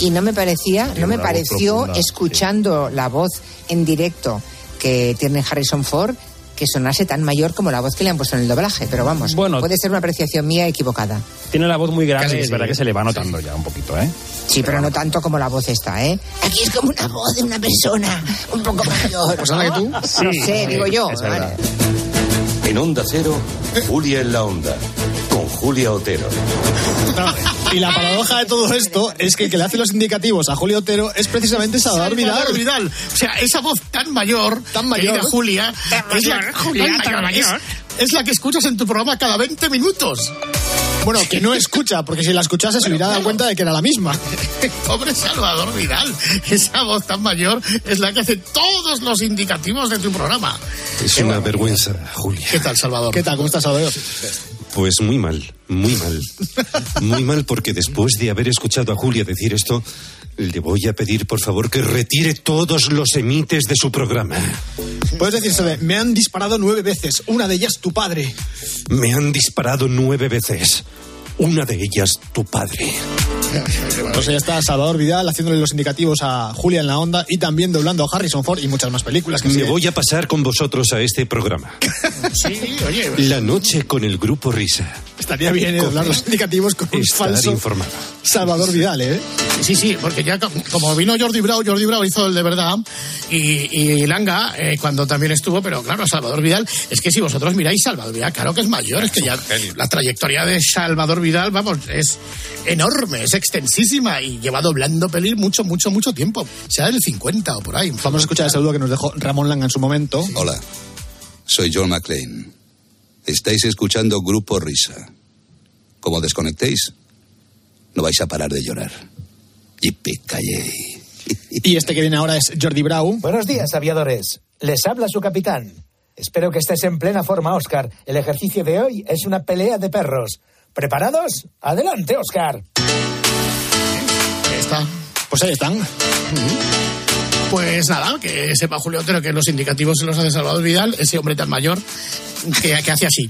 y no me parecía, no me pareció, profunda, escuchando la voz en directo que tiene Harrison Ford, que sonase tan mayor como la voz que le han puesto en el doblaje. Pero vamos, Bueno. puede ser una apreciación mía equivocada. Tiene la voz muy grande Casi y es sí. verdad que se le va notando ya un poquito, ¿eh? Sí, pero no tanto como la voz esta, ¿eh? Aquí es como una voz de una persona un poco mayor. Pues anda que tú. No sé, digo yo. verdad. En Onda Cero, Julia en la Onda, con Julia Otero. Y la paradoja de todo esto es que el que le hace los indicativos a Julio Otero es precisamente Salvador Vidal. Salvador Vidal. O sea, esa voz tan mayor, tan mayor. Julia, Tan es la, Julia, tan mayor. Es, es la que escuchas en tu programa cada 20 minutos. Bueno, que no escucha, porque si la escuchase se hubiera dado cuenta de que era la misma. Pobre Salvador Vidal. Esa voz tan mayor es la que hace todos los indicativos de tu programa. Es una vergüenza, Julia. ¿Qué tal, Salvador? ¿Qué tal? ¿Cómo estás, Salvador? Pues muy mal, muy mal. Muy mal porque después de haber escuchado a Julia decir esto, le voy a pedir por favor que retire todos los emites de su programa. Puedes decirse de, me han disparado nueve veces, una de ellas tu padre. Me han disparado nueve veces. Una de ellas tu padre. Pues ya está Salvador Vidal haciéndole los indicativos a Julia en la onda y también doblando a Harrison Ford y muchas más películas que Me voy a pasar con vosotros a este programa. Sí, oye. La noche con el grupo Risa. Estaría bien eh, doblar los indicativos con un Estar falso informado. Salvador Vidal, ¿eh? Sí, sí, porque ya co- como vino Jordi Brau, Jordi Brau hizo el de verdad y, y Langa eh, cuando también estuvo, pero claro, Salvador Vidal, es que si vosotros miráis Salvador Vidal, claro que es mayor, es que ya la trayectoria de Salvador Vidal, vamos, es enorme, es extensísima y lleva doblando pelis mucho, mucho, mucho tiempo, sea del 50 o por ahí. Vamos a escuchar el saludo que nos dejó Ramón Langa en su momento. Hola, soy John McClane. Estáis escuchando Grupo Risa. Como desconectéis, no vais a parar de llorar. Yippee Y este que viene ahora es Jordi Brau. Buenos días, aviadores. Les habla su capitán. Espero que estés en plena forma, Oscar. El ejercicio de hoy es una pelea de perros. ¿Preparados? Adelante, Oscar. Ahí está. Pues ahí están. Pues nada, que sepa Julio Otero que los indicativos se los hace Salvador Vidal, ese hombre tan mayor que, que hace así.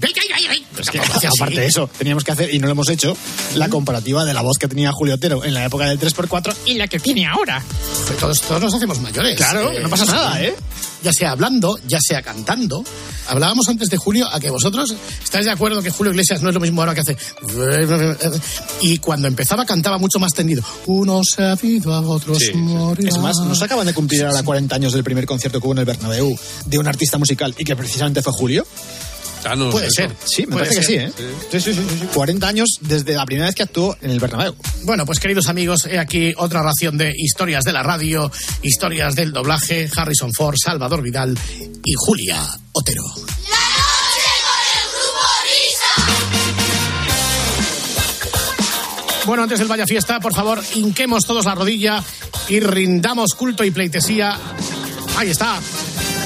Es que, aparte de eso, teníamos que hacer, y no lo hemos hecho, la comparativa de la voz que tenía Julio Otero en la época del 3x4 y la que tiene ahora. Pues todos, todos nos hacemos mayores. Claro, no pasa nada, ¿eh? Ya sea hablando, ya sea cantando. Hablábamos antes de Julio a que vosotros estáis de acuerdo que Julio Iglesias no es lo mismo ahora que hace. Y cuando empezaba cantaba mucho más tendido. Unos ha habido a otros morirán. Es más, nos acaban de cumplir ahora 40 años del primer concierto que hubo en el Bernabéu de un artista musical y que precisamente fue Julio. Puede ser. Sí, me Puede parece que sí, ser. ¿eh? Sí, sí, sí, sí, sí. 40 años desde la primera vez que actuó en el Bernabéu. Bueno, pues queridos amigos, he aquí otra ración de historias de la radio, historias del doblaje, Harrison Ford, Salvador Vidal y Julia Otero. Bueno, antes del Vaya Fiesta, por favor, hinquemos todos la rodilla y rindamos culto y pleitesía. Ahí está.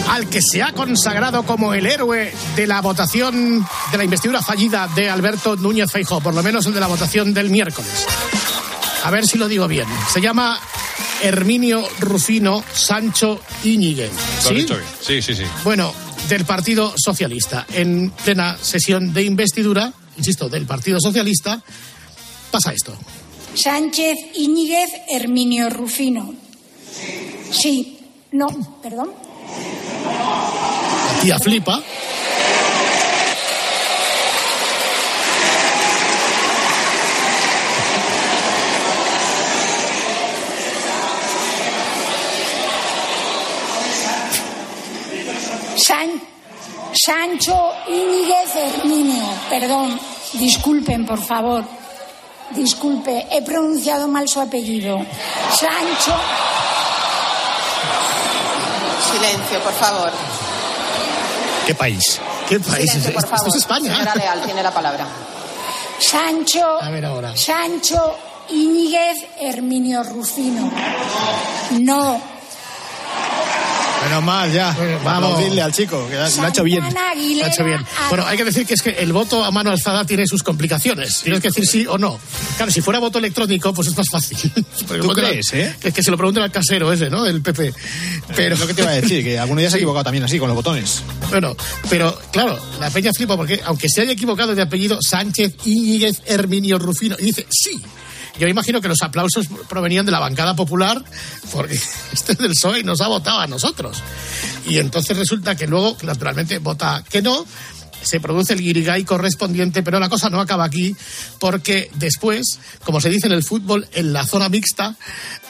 Al que se ha consagrado como el héroe de la votación de la investidura fallida de Alberto Núñez Feijóo, por lo menos el de la votación del miércoles. A ver si lo digo bien. Se llama Herminio Rufino Sancho Íñiguez. ¿Sí? Sí, sí, sí. Bueno, del Partido Socialista. En plena sesión de investidura, insisto, del Partido Socialista, pasa esto. Sánchez Íñiguez Herminio Rufino. Sí. No, perdón. La tía flipa. San- Sancho Íñiguez Herminio. Perdón. Disculpen, por favor. Disculpe, he pronunciado mal su apellido. Sancho. Silencio, por favor. ¿Qué país? ¿Qué país? Silencio, por Esto favor. es España. Señora Leal, tiene la palabra. Sancho. A ver ahora. Sancho Íñiguez Herminio Rufino. No. Menos mal, ya. vamos. Aplaudirle al chico, que lo ha hecho bien. Lo ha hecho bien. Bueno, hay que decir que es que el voto a mano alzada tiene sus complicaciones. Tienes que decir sí o no. Claro, si fuera voto electrónico, pues es más fácil. ¿Tú crees, eh? Que, que se lo pregunten al casero ese, ¿no? El PP. Pero Es lo que te iba a decir, que alguno ya se ha equivocado también así, con los botones. Bueno, pero claro, la peña flipa porque aunque se haya equivocado de apellido Sánchez Íñiguez Herminio Rufino, y dice sí. Yo imagino que los aplausos provenían de la bancada popular, porque este es del PSOE nos ha votado a nosotros. Y entonces resulta que luego, naturalmente, vota que no, se produce el guirigay correspondiente, pero la cosa no acaba aquí, porque después, como se dice en el fútbol, en la zona mixta,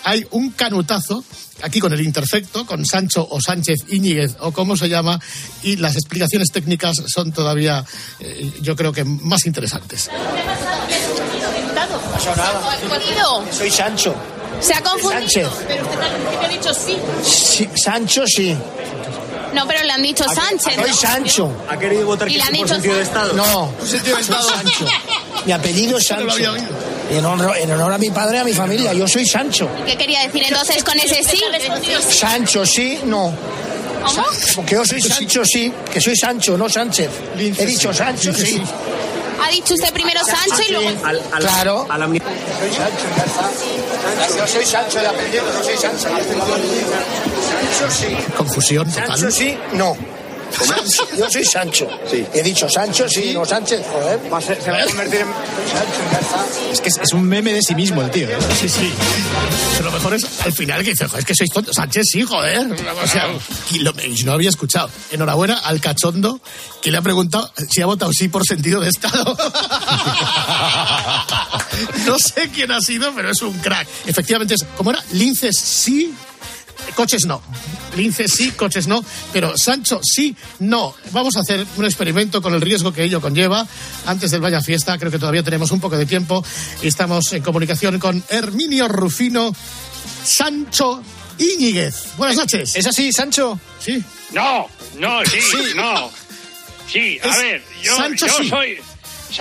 hay un canutazo, aquí con el interfecto, con Sancho o Sánchez Íñiguez o como se llama, y las explicaciones técnicas son todavía, eh, yo creo que más interesantes. No pasó nada. Soy Sancho. Se ha confundido. Sánchez. Pero usted ha dicho sí. Sí, Sancho sí. No, pero le han dicho Sánchez. Soy ¿no? Sancho. ¿Ha querido votar Y que le han dicho sentido de. Estado? No. Por sentido de Estado. Sancho. Mi apellido es Eso no lo Sancho. había En honor, en honor a mi padre y a mi familia. Yo soy Sancho. ¿Qué quería decir entonces con ese sí? Sancho sí, no. ¿Cómo? Porque yo soy Sancho sí, que soy Sancho, no Sánchez. He dicho Sancho sí. Ha dicho usted primero Sancho y luego... Claro. Soy Sancho, ya está. Yo soy Sancho de apellido, no soy Sancho. Sancho sí. Confusión total. Sancho sí, no. Yo soy Sancho. He dicho Sancho sí, no Sánchez, joder. se va a convertir en Sancho. Es que es, es un meme de sí mismo el tío. ¿eh? Sí, sí. Pero lo mejor es al final que dice, "Joder, es que sois tontos. Sánchez sí, joder. O sea, y lo, y no había escuchado. Enhorabuena al cachondo que le ha preguntado si ha votado sí por sentido de Estado. no sé quién ha sido, pero es un crack. Efectivamente, es, ¿cómo era? Linces sí, coches no. Linces sí, coches no. Pero Sancho sí, no. Vamos a hacer un experimento con el riesgo que ello conlleva. Antes del Vaya Fiesta, creo que todavía tenemos un poco de tiempo. Y estamos en comunicación con Herminio Rufino Sancho Íñiguez. Buenas noches. ¿Es así, Sancho? Sí. No, no, sí, Sí. no. Sí, a Es ver, yo, Sancho yo sí. soy.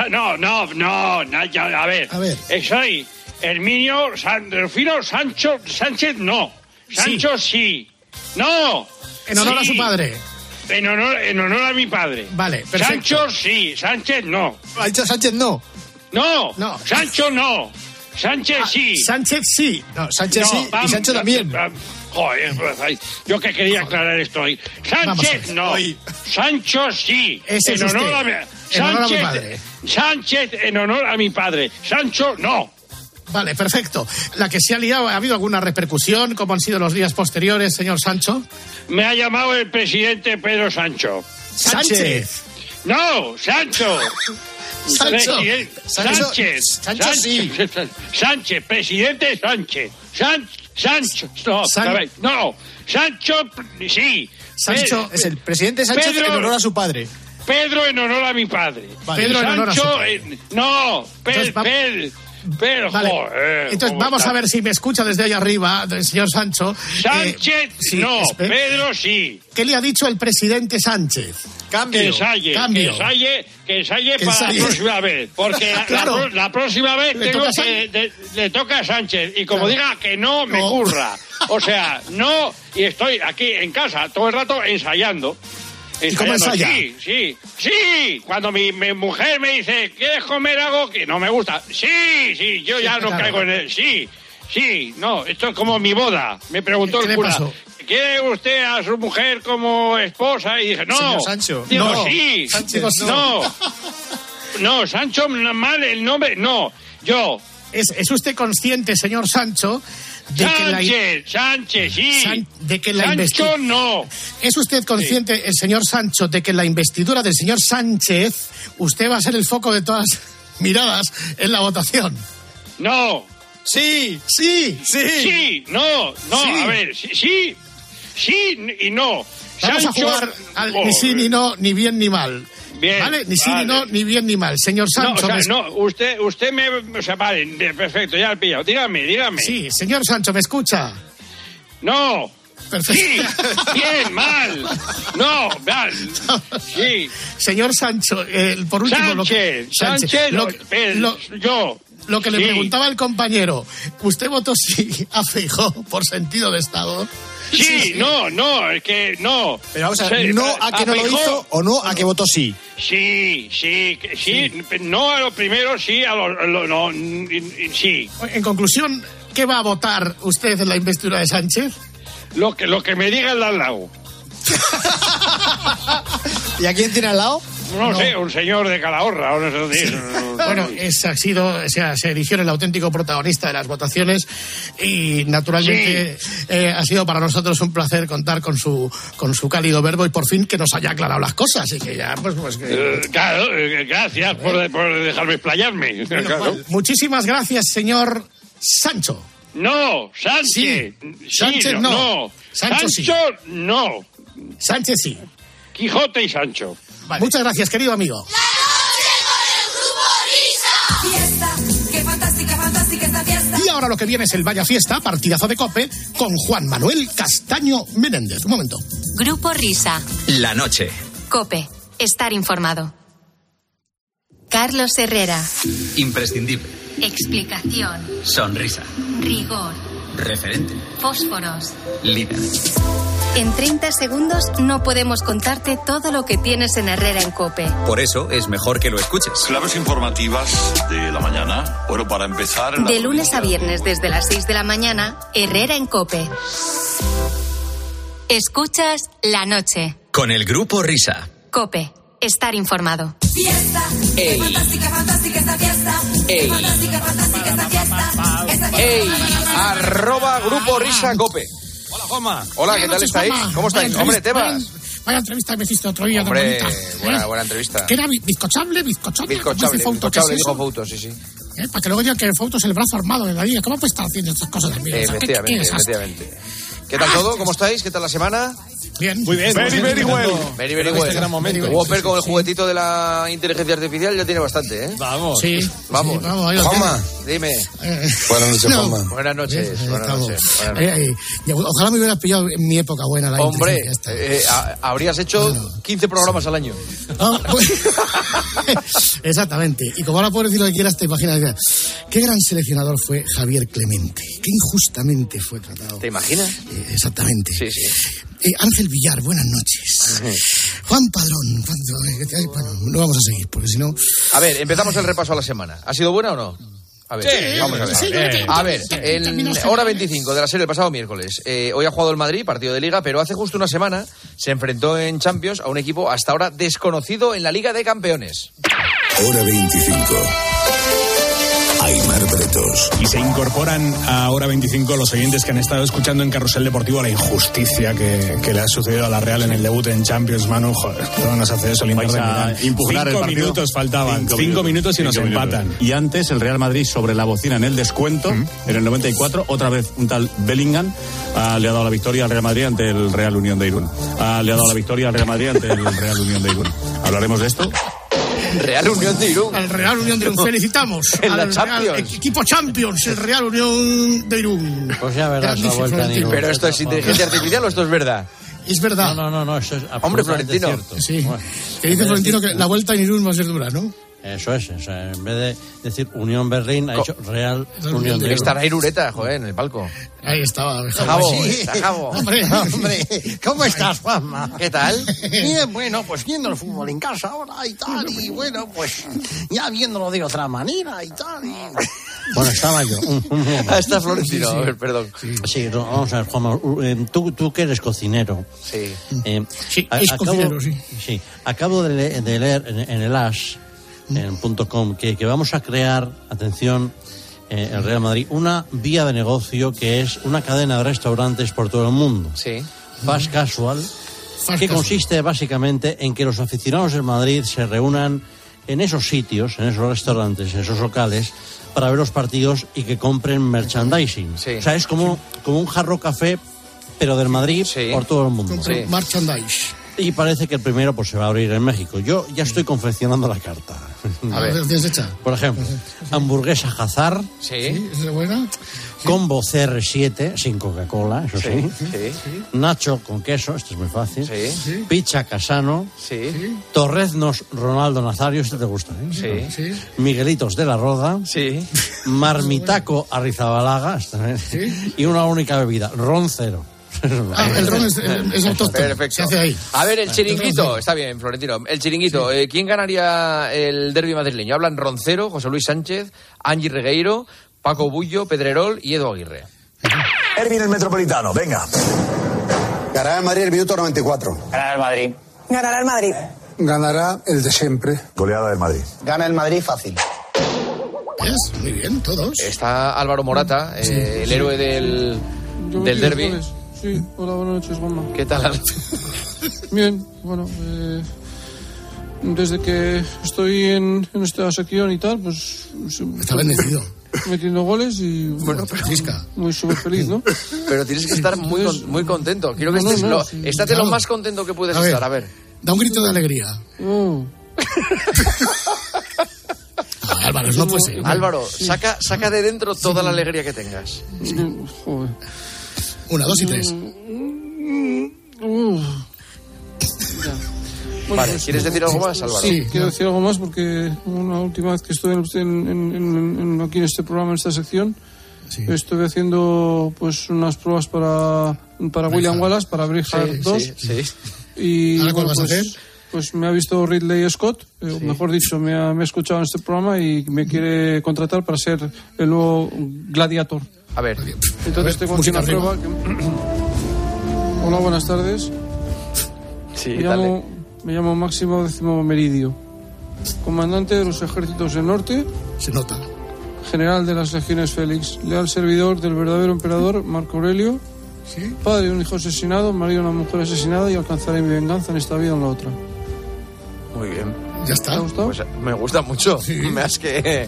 No, no, no, no, ya, a ver. A ver. Eh, soy Herminio San, Rufino Sancho Sánchez, no. Sancho sí. No. En honor a su padre. En honor, en honor a mi padre. Vale, perfecto. Sancho sí, Sánchez no. Ha dicho Sánchez no. No, No. Sancho no. Sánchez Ah, sí. Sánchez sí. No, Sánchez No, sí y Sancho también. vam- Joder, pues, ay, yo que quería aclarar esto hoy. Vamos a Sánchez ver. no. Sancho sí. Ese es en honor usted. a mi, En honor a mi Sánchez- padre. Sánchez en honor a mi padre. Sancho no. Vale, perfecto. La que se ha liado, ¿ha habido alguna repercusión? ¿Cómo han sido los días posteriores, señor Sancho? Me ha llamado el presidente Pedro Sancho. Sánchez. No, Sancho. Sancho. Sánchez. Sancho sí. Sánchez, presidente Sánchez. San- Sancho. No, no. Sancho, sí. Sancho- Es el presidente Sánchez Pedro- en honor a su padre. Pedro en honor a mi padre. Pedro en honor a su Sancho padre. no, Pe- Pel- Vale. joder, Entonces ¿cómo vamos está? a ver si me escucha desde ahí arriba, el señor Sancho. Sánchez, Eh, sí, no. Pedro sí. ¿Qué le ha dicho el presidente Sánchez? Que ensaye, Cambio. que ensaye, que ensaye Que para ensaye. la próxima vez. Porque la, Claro. la próxima vez Le tengo toca a que. de- le toca a Sánchez. Y como Claro. diga que no, me No. curra. O sea, no. Y estoy aquí en casa todo el rato ensayando. ¿Y cómo ensaya? Sí, sí, sí. Cuando mi, mi mujer me dice, ¿quieres comer algo que no me gusta? Sí, sí, yo ya no claro. caigo en el. Sí, sí, no, esto es como mi boda. Me preguntó ¿Qué el cura. pasó? ¿Quiere usted a su mujer como esposa? Y dije, no. Señor Sancho, Digo, no. sí. Sánchez, no. No, Sancho, mal el nombre, no. Yo. ¿Es, es usted consciente, señor Sancho, de que la... Sánchez, Sánchez, sí. San- de que la Sancho, no. ¿Es usted consciente, el señor Sancho, de que la investidura del señor Sánchez usted va a ser el foco de todas miradas en la votación? No. Sí, sí, sí. Sí, no, no, Sí. a ver, sí, sí, sí y no. Vamos a Sancho- jugar al ni sí ni no, ni bien ni mal. Bien, ¿Vale? Ni sí vale. ni no, ni bien ni mal. Señor No, Sancho. o sea, me- no, usted, usted me, o sea, vale, perfecto, ya lo he pillado. Dígame, dígame. Sí, señor Sancho, ¿me escucha? No. Perfecto. Sí, bien, mal. No, mal. Sí. Señor Sancho, eh, por último... lo que- Sánchez, Sánchez, lo, el- lo- yo. lo que le preguntaba el compañero, ¿usted votó sí a Feijó por sentido de Estado? Sí, no, no, es que no. Pero vamos a ver, no a que no lo hizo o no a que votó sí. Sí, sí, sí, no a lo primero, sí a lo, lo- no, sí. En conclusión, ¿qué va a votar usted en la investidura de Sánchez? Lo que, lo que me diga el al lado. ¿Y a quién tiene al lado? No, sé, un señor de Calahorra o no sé. Bueno, ese ha sido, o sea, se eligió el auténtico protagonista de las votaciones y naturalmente eh, ha sido para nosotros un placer contar con su con su cálido verbo y por fin que nos haya aclarado las cosas y que ya pues, pues que... Eh, claro, eh, gracias por, por dejarme explayarme. Bueno, Claro. pues, muchísimas gracias, señor Sancho. No, Sánchez. Sí. Sánchez no. no. Sancho sí. no. Sánchez sí. Quijote y Sancho. Muchas gracias, querido amigo. Fiesta, qué fantástica, fantástica esta fiesta. Y ahora lo que viene es el Vaya Fiesta, partidazo de cope, con Juan Manuel Castaño Menéndez. Un momento. Grupo Risa. La noche. Cope. Estar informado. Carlos Herrera. Imprescindible. Explicación. Sonrisa. Rigor. Referente. Fósforos. Líder. En 30 segundos no podemos contarte todo lo que tienes en Herrera en Cope. Por eso es mejor que lo escuches. Claves informativas de la mañana. Bueno, para empezar. De lunes a viernes desde las 6 de la mañana, Herrera en Cope. Escuchas la noche. Con el grupo Risa. Cope. Estar informado. Fiesta, Ey. fantástica, fantástica esta fiesta. Ey. fantástica, fantástica esta fiesta. Esta fiesta. ¡Ey! Arroba Grupo Risa Cope. Hola, Juanma. Hola, ¿qué tal estáis? ¿Cómo estáis? Hombre, Tebas. Vaya, entrevista que me hiciste otro día, Hombre, bonita. buena, ¿eh? buena entrevista. Que era bi- bizcochable, bizcochable. Bizcochable, ¿Cómo dice Fouto? ¿Qué bizcochable, dijo? Fouto, sí, sí. ¿Eh? Para que luego digan que Fouto es el brazo armado de la liga. ¿Cómo puede estar haciendo estas cosas también? O sea, ¿qué- qué- qué Efectivamente, desastre? efectivamente. ¿Qué tal todo? ¿Cómo estáis? ¿Qué tal la semana? Bien. Muy bien. Very, very well. Very, very Este well. gran momento. Whopper con el juguetito de la inteligencia artificial ya tiene bastante, ¿eh? Vamos. Sí. Vamos. sí, vamos, Juanma, dime. Eh, Buenas noches, no. Juanma. Buenas noches. Eh, Buenas noches. buenas noches. Eh, ojalá me hubieras pillado en mi época buena la Hombre, eh, a- habrías hecho 15 programas al año. Ah, pues- Exactamente. Y como ahora puedes decir lo que quieras, te imaginas. Qué gran seleccionador fue Javier Clemente. Qué injustamente fue tratado. ¿Te imaginas? Eh, exactamente. Sí, sí. Eh, Ángel Villar, buenas noches. Juan Padrón, Juan- eh, bueno, no vamos a seguir, porque si no. A ver, empezamos el repaso a la semana. ¿Ha sido buena o no? A ver, Sí, vamos a ver. sí, A ver, en hora generales. 25 de la serie el pasado miércoles. eh, hoy ha jugado el Madrid, partido de liga, pero hace justo una semana se enfrentó en Champions a un equipo hasta ahora desconocido en la Liga de Campeones. Hora 25. Y se incorporan a hora 25 los oyentes que han estado escuchando en Carrusel Deportivo la injusticia que, que le ha sucedido a la Real en el debut en Champions, Manu. Joder, ¿cómo nos hace eso, Vais de a impugnar el Cinco partido. minutos faltaban. Cinco, minutos y nos minutos. empatan. Y antes el Real Madrid sobre la bocina en el descuento, en el 94, otra vez un tal Bellingham ah, le ha dado la victoria al Real Madrid ante el Real Unión de Irún. Ah, le ha dado la victoria al Real Madrid ante el Real Unión de Irún. Hablaremos de esto. Real Unión de Irún. Al Real Unión de Irún, felicitamos. En la al Real- Champions. equipo Champions, el Real Unión de Irún. Pues ya verás la vuelta en. Irún. Pero esto es inteligencia artificial o esto es verdad. Es verdad. No, no, no, eso es Hombre, Florentino. cierto. Sí. Bueno, Que dice Florentino que la vuelta en Irún va a ser dura, ¿no? Eso es, o sea, en vez de decir Unión Berlín, ha Co- dicho Real Unión Irún. Estará Irureta, joder, en el palco. Ahí estaba. Jabo, Sí. Hombre, Hombre, ¿cómo estás, Juanma? ¿Qué tal? Bien, bueno, pues viendo el fútbol en casa ahora y tal, y bueno, pues ya viéndolo de otra manera y tal. y- Bueno, estaba yo. Ah, está Florentino, a ver, perdón. Sí, no, vamos a ver, Juanma, uh, eh, tú, tú que eres cocinero. Sí. eh, Sí, es acabo, cocinero, sí. sí, acabo de, le- de leer en, en el As, en punto .com, que, que vamos a crear, atención, eh, el Real Madrid, una vía de negocio que es una cadena de restaurantes por todo el mundo. Sí. Fast Casual, Fast que casual. consiste básicamente en que los aficionados del Madrid se reúnan en esos sitios, en esos restaurantes, en esos locales, para ver los partidos y que compren merchandising. Sí. O sea, es como, como un jarro café, pero del Madrid Sí. por todo el mundo. Sí. merchandise. Y parece que el primero pues se va a abrir en México. Yo ya estoy confeccionando la carta. A ver, deshecha. Por ejemplo, hamburguesa Hazar, Sí. ¿Es la buena? combo CR7, sin Coca-Cola, eso sí. Sí. Sí. Nacho con queso, esto es muy fácil. Sí. Pizza Casano. Sí. Torreznos Ronaldo Nazario, este te gusta, ¿eh? Sí. Sí. Miguelitos de la Roda. Sí. Marmitaco Arrizabalaga. esta, ¿eh? Y una única bebida, ron cero. Ah, el ron es, es autóctono. Perfecto. Se hace ahí. A ver, el chiringuito. Está bien, Florentino. El chiringuito. eh, ¿Quién ganaría el derby madrileño? Hablan Roncero, José Luis Sánchez, Angie Regueiro, Paco Bullo, Pedrerol y Edu Aguirre. Ervin el Metropolitano, venga. Ganará el Madrid el minuto 94. Ganará el Madrid. Ganará el Madrid. Ganará el de siempre. Goleada del Madrid. Gana el Madrid fácil. ¿Ves? Muy bien, todos. Está Álvaro Morata, eh, el héroe del, del derby. Sí, hola, buenas noches, Juanma. ¿Qué tal? Bien, bueno, eh, desde que estoy en, en esta sección y tal, pues... Está bendecido. Metiendo goles y... Bueno, muy súper feliz, ¿no? Pero tienes que estar muy, con- muy contento. Quiero que No, estés no, no, lo, sí. estate lo más contento que puedes A ver. estar. A ver. Da un grito de alegría. Oh. Ah, Álvaro, no puede ser. Álvaro, saca, saca de dentro toda la alegría que tengas. Joder. Una, dos y tres. Uf. Bueno, Vale, pues, ¿quieres decir algo más, Álvaro? Sí, quiero decir algo más porque una última vez que estuve en, en- en- aquí en este programa, en esta sección, estuve haciendo pues unas pruebas para, para William Wallace, para Braveheart Sí, 2. sí, sí. Y ¿Ahora cuál bueno, vas a pues, hacer? pues me ha visto Ridley Scott, eh, o mejor dicho, me ha, me ha escuchado en este programa y me quiere contratar para ser el nuevo gladiator. A ver. Entonces tengo aquí una prueba. que- Hola, buenas tardes. Sí, Me llamo, me llamo Máximo Décimo Meridio, comandante de los ejércitos del norte, Se nota. general de las legiones Félix, leal servidor del verdadero emperador Marco Aurelio, ¿Sí? padre de un hijo asesinado, marido de una mujer asesinada y alcanzaré mi venganza en esta vida o en la otra. Ya ¿Te está. ha gustado? Pues me gusta mucho. Más que.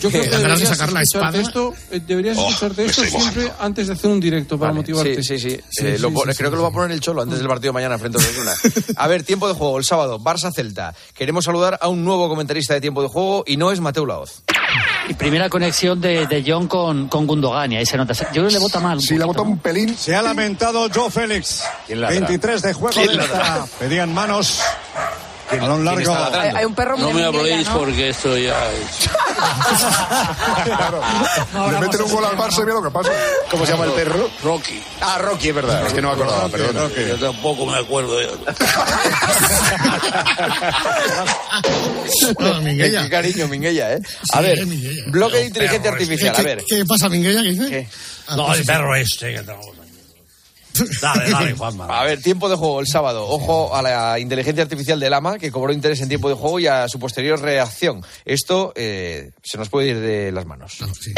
Yo creo que Dan ganas de deberías sacar la escucharte espada. esto, eh, deberías Oh, escucharte me esto siempre antes de hacer un directo para Vale, motivarte. Sí, sí, sí. Sí, Eh, sí, lo sí, sí, creo que sí. lo va a poner el Cholo antes del partido mañana frente a Osasuna. A ver, tiempo de juego, el sábado, Barça-Celta. Queremos saludar a un nuevo comentarista de tiempo de juego y no es Mateo Laoz. Y primera conexión de, de John con, con Gundogan, y ahí se nota. Yo creo que le vota mal. Sí, le ¿no? un pelín. Se ha lamentado Joe Félix. ¿Quién ladra? 23 de juego ¿Quién de esta. Pedían manos. Largo. Hay un perro muy No me de habléis ¿no? porque esto ya es... Claro. Le meten un gol al Barça y mira lo que pasa. ¿Cómo se llama el perro? Rocky. Ah, Rocky, es verdad. Es que no me acordaba, perdón. Yo tampoco me acuerdo. Bueno, Minguella. Qué cariño, Minguella, ¿eh? A Sí, ver, Minguella. bloque de inteligencia ¿Qué, artificial, a qué- ver. ¿Qué pasa, Minguella? ¿Qué dice? ¿Qué? Ah, No, pues el perro este que aquí. Dale, dale, Juanma. A ver, tiempo de juego el sábado. Ojo a la inteligencia artificial del AMA que cobró interés en tiempo de juego y a su posterior reacción. Esto eh, se nos puede ir de las manos. No, sí.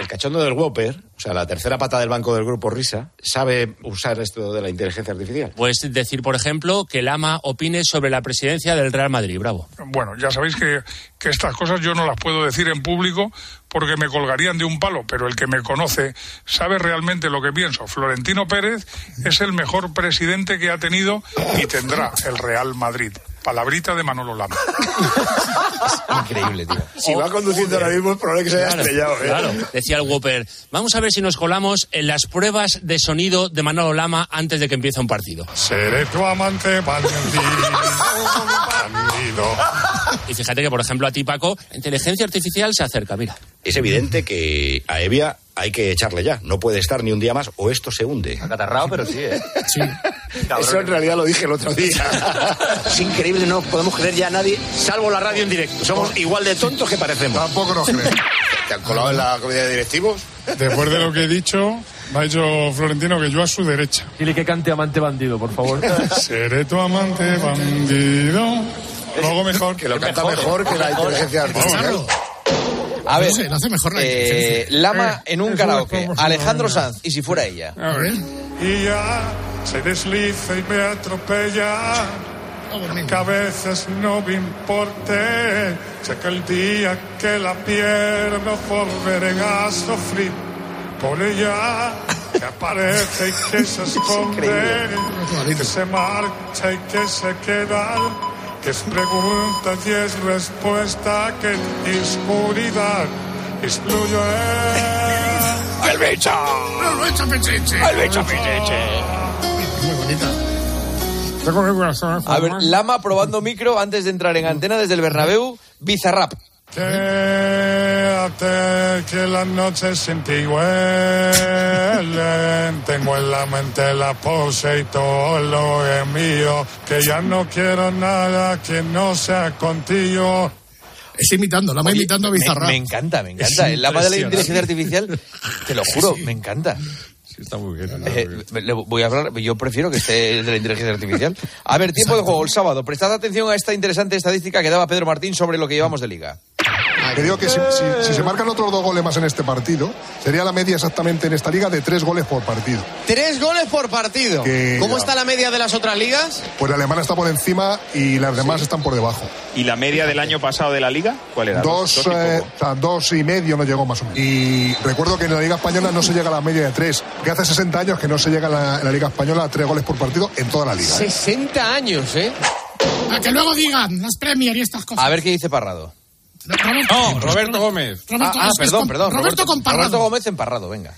El cachondo del Whopper, o sea, la tercera pata del banco del grupo Risa, sabe usar esto de la inteligencia artificial. Puedes decir, por ejemplo, que Lama opine sobre la presidencia del Real Madrid. Bravo. Bueno, ya sabéis que, que estas cosas yo no las puedo decir en público porque me colgarían de un palo, pero el que me conoce sabe realmente lo que pienso. Florentino Pérez es el mejor presidente que ha tenido y tendrá el Real Madrid. Palabrita de Manolo Lama. Increíble, tío. Si va conduciendo ahora mismo es probable que se haya Claro, estrellado. ¿eh? claro. Decía el Whopper, vamos a ver si nos colamos en las pruebas de sonido de Manolo Lama antes de que empiece un partido. Seré tu amante bandido. bandido. Y fíjate que, por ejemplo, a ti, Paco, la inteligencia artificial se acerca, mira. Es evidente que a Evia hay que echarle ya. No puede estar ni un día más o esto se hunde. Acatarrado, pero sí, ¿eh? Sí. Eso en realidad lo dije el otro día. es increíble, no podemos creer ya a nadie, salvo la radio en directo. Somos igual de tontos que parecemos. Tampoco nos creen. ¿Te han colado en la comida de directivos? Después de lo que he dicho, me ha dicho Florentino que yo a su derecha. Dile que cante amante bandido, por favor. Seré tu amante bandido. Luego mejor. Que lo canta mejor, que la inteligencia artificial. A ver, No sé, lo hace mejor la eh, inteligencia. Lama en un karaoke. es Alejandro Sanz, y si fuera ella. A ver. Y ya se desliza y me atropella. Que a veces no me importe. Sé que el día que la pierdo volveré a sufrir por ella. Que aparece y que se esconde. que se marcha y que se queda. Que es pregunta y es respuesta. Que en oscuridad excluyo ¡El bicho! No, echa pecheche. ¡El bicho pichiche! Muy bonita. A ver, Lama probando micro antes de entrar en antena desde el Bernabéu, Bizarrap. Que Quédate que las noches sin ti huelen. Tengo en la mente la pose y todo lo es mío. Que ya no quiero nada que no sea contigo. Es imitando, la va imitando a Me, Bizarrap. me encanta, me encanta. Es El lama de la inteligencia artificial, te lo juro, me encanta. está muy bien. Eh, le voy a hablar, yo prefiero que esté el de la inteligencia artificial. A ver, tiempo de juego el sábado. Prestad atención a esta interesante estadística que daba Pedro Martín sobre lo que llevamos de liga. Que digo que si, si- si se marcan otros dos goles más en este partido, sería la media exactamente en esta liga de tres goles por partido. Tres goles por partido. Que- ¿Cómo está la media de las otras ligas? Pues la alemana está por encima y las demás están por debajo. ¿Y la media del año pasado de la liga? ¿Cuál era? Dos, eh, o sea, dos y medio no llegó más o menos. Y recuerdo que en la Liga Española no se llega a la media de tres, que hace 60 años que no se llega en la, en la Liga Española a tres goles por partido en toda la liga. ¿eh? 60 años, ¿eh? A que luego digan las Premier y estas cosas. A ver qué dice Parrado. Roberto, Roberto Gómez. Roberto, ah, ah, perdón, perdón. Roberto Parrado. Roberto Gómez en Parrado, venga.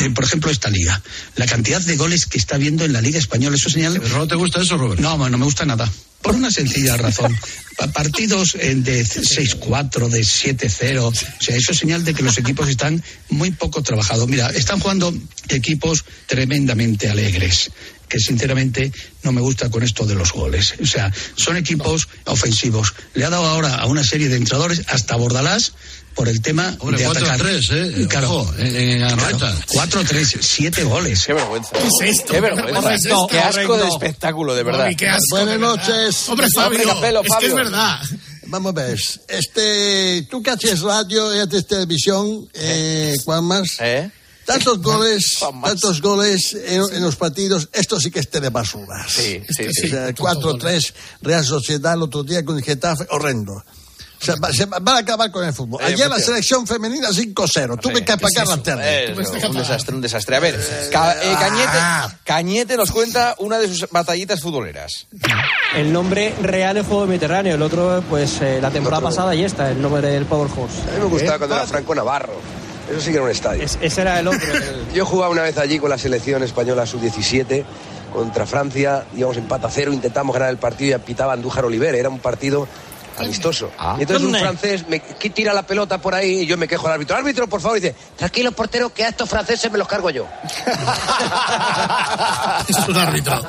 Eh, por ejemplo, esta liga. La cantidad de goles que está habiendo en la Liga Española, eso señala. ¿Pero no te gusta eso, Robert? No, no me gusta nada. Por una sencilla razón. Pa- Partidos eh, de 6-4, de 7-0. O sea, eso es señal de que los equipos están muy poco trabajados. Mira, están jugando equipos tremendamente alegres que sinceramente no me gusta con esto de los goles. O sea, son equipos ofensivos. Le ha dado ahora a una serie de entrenadores, hasta Bordalás, por el tema Hombre, de 4-3, atacar. ¿eh? Claro, Ojo, en- en Anoeta. 4-3, 7 goles. Qué vergüenza. ¿Qué es esto? Qué vergüenza. ¿Qué es esto? Qué asco de espectáculo, de verdad. Mami, qué asco, Buenas de verdad. noches. Hombre, Fabio, Capello, es que Fabio. es verdad. Vamos a ver. Este, tú que haces radio y haces televisión, eh, Juan Más. ¿Eh? Tantos goles, tantos goles en, en los partidos, esto sí que es telebasura. Sí, sí, O sí. sea, 4-3, Real Sociedad el otro día con el Getafe, horrendo. O sea, va- se va van a acabar con el fútbol. Eh, Ayer la selección femenina 5-0. Tuve que apagar la tele. Eso, un desastre, un desastre. A ver, Ca- eh, Cañete, Cañete nos cuenta una de sus batallitas futboleras. El nombre real es Juego Mediterráneo, el otro, pues eh, la temporada pasada y esta, el nombre del Power Horse. A mí me gustaba cuando era Franco Navarro. Eso sí que era un estadio. ese era el otro. el- Yo jugaba una vez allí con la selección española sub-17 contra Francia, íbamos empate a cero, intentamos ganar el partido y pitaba Andújar Oliver, era un partido amistoso. y entonces un francés me que tira la pelota por ahí y yo me quejo al árbitro. Árbitro, por favor, y dice, tranquilo portero, que a estos franceses me los cargo yo. Eso es un árbitro.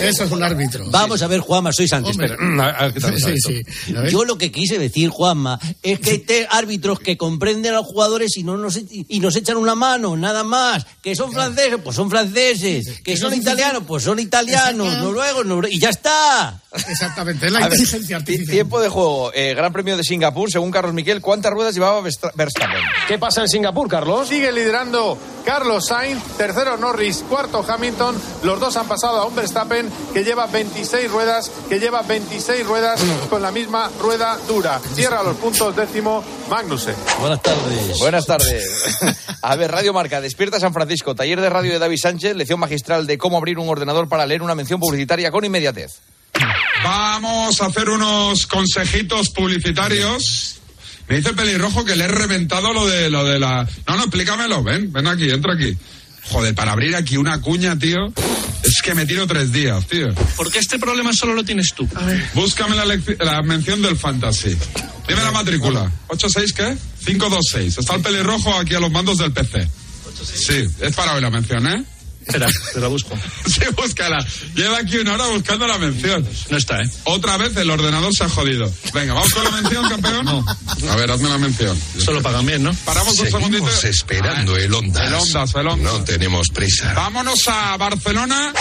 Eso es un árbitro. Vamos a ver, Juanma, soy Sánchez. Hombre. espera. Sí, sí. A ver. Yo lo que quise decir, Juanma, es que hay te- árbitros que comprenden a los jugadores y no nos, e- y nos echan una mano, nada más. Que son franceses, pues son franceses. Que son italianos, pues son italianos. Noruegos, noruegos. Y ya está. Exactamente, es la A inteligencia ti- artificial. Tiempo de juego, eh, Gran Premio de Singapur, según Carlos Miquel, ¿cuántas ruedas llevaba Verstappen? ¿Qué pasa en Singapur, Carlos? Sigue liderando Carlos Sainz, tercero Norris, cuarto Hamilton. Los dos han pasado a un Verstappen que lleva 26 ruedas, que lleva 26 ruedas con la misma rueda dura. Cierra los puntos décimo Magnussen. Buenas tardes. Buenas tardes. A ver, Radio Marca, Despierta San Francisco, taller de radio de David Sánchez, lección magistral de cómo abrir un ordenador para leer una mención publicitaria con inmediatez. Vamos a hacer unos consejitos publicitarios. Me dice el pelirrojo que le he reventado lo de lo de la. No, no, explícamelo. Ven, ven aquí, entra aquí. Joder, para abrir aquí una cuña, tío. Es que me tiro tres días, tío. Porque este problema solo lo tienes tú. Búscame la, la mención del fantasy. Dime la matrícula. ¿86 qué? 526. Está el pelirrojo aquí a los mandos del PC. Sí, es para hoy la mención, ¿eh? Espera, te la busco. Sí, búscala. Lleva aquí una hora buscando la mención. No está, ¿eh? Otra vez el ordenador se ha jodido. Venga, vamos con la mención, campeón. A ver, hazme la mención. Solo pagan bien, ¿no? Paramos un segundito. esperando el Ondas. El Ondas, el Ondas. No tenemos prisa. Vámonos a Barcelona.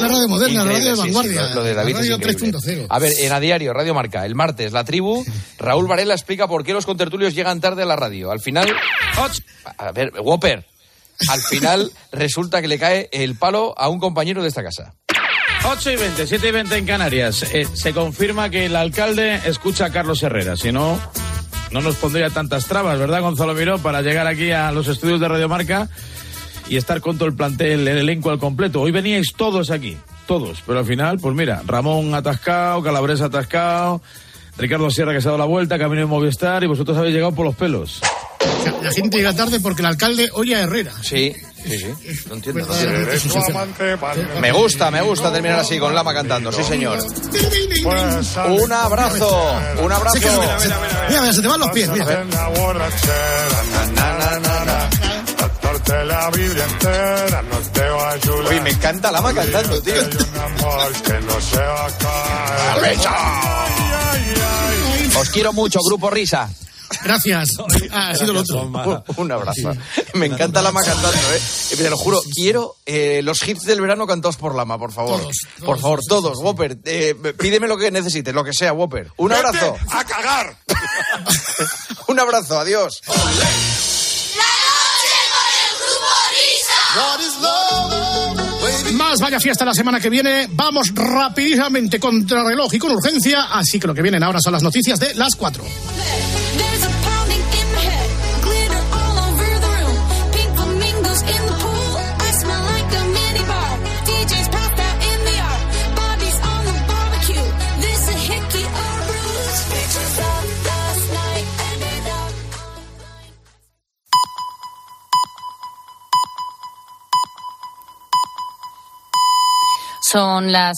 La radio moderna, la radio de Increíble, sí, sí, vanguardia. lo- de David la radio increíble. 3.0. A ver, en A Diario, Radio Marca, el martes, La Tribu, Raúl Varela explica por qué los contertulios llegan tarde a la radio. Al final... A ver, Whopper. Al final resulta que le cae el palo a un compañero de esta casa. 8 y 20, 7 y 20 en Canarias. Eh, se confirma que el alcalde escucha a Carlos Herrera. Si no, no nos pondría tantas trabas, ¿verdad, Gonzalo Miró, para llegar aquí a los estudios de Radio Marca y estar con todo el plantel, el elenco al completo. Hoy veníais todos aquí, todos. Pero al final, pues mira, Ramón atascado, Calabresa atascado, Ricardo Sierra que se ha dado la vuelta, camino de Movistar y vosotros habéis llegado por los pelos. La gente llega tarde porque el alcalde oye a Herrera. Sí, Sí, sí. No entiendo. no Verdaderamente entiendo. es un socio. Me gusta, me gusta terminar así con Lama cantando. Sí, señor. Un abrazo. Un abrazo. Mira, mira, se te van los pies, mira. La Biblia entera no te va a ayudar. Uy, me encanta Lama cantando, tío. Os quiero mucho, Grupo Risa. Gracias. Ah, ha sido el otro. Un, un abrazo. Me encanta Lama cantando, ¿eh? Te lo juro, quiero eh, los hits del verano cantados por Lama, por favor. Todos, Por favor, todos. Whopper, eh, pídeme lo que necesites, lo que sea, Whopper. Un abrazo. ¡A cagar! Un abrazo, adiós. Más vaya fiesta la semana que viene. Vamos rapidísamente contra reloj y con urgencia. Así que lo que vienen ahora son las noticias de las 4. Son las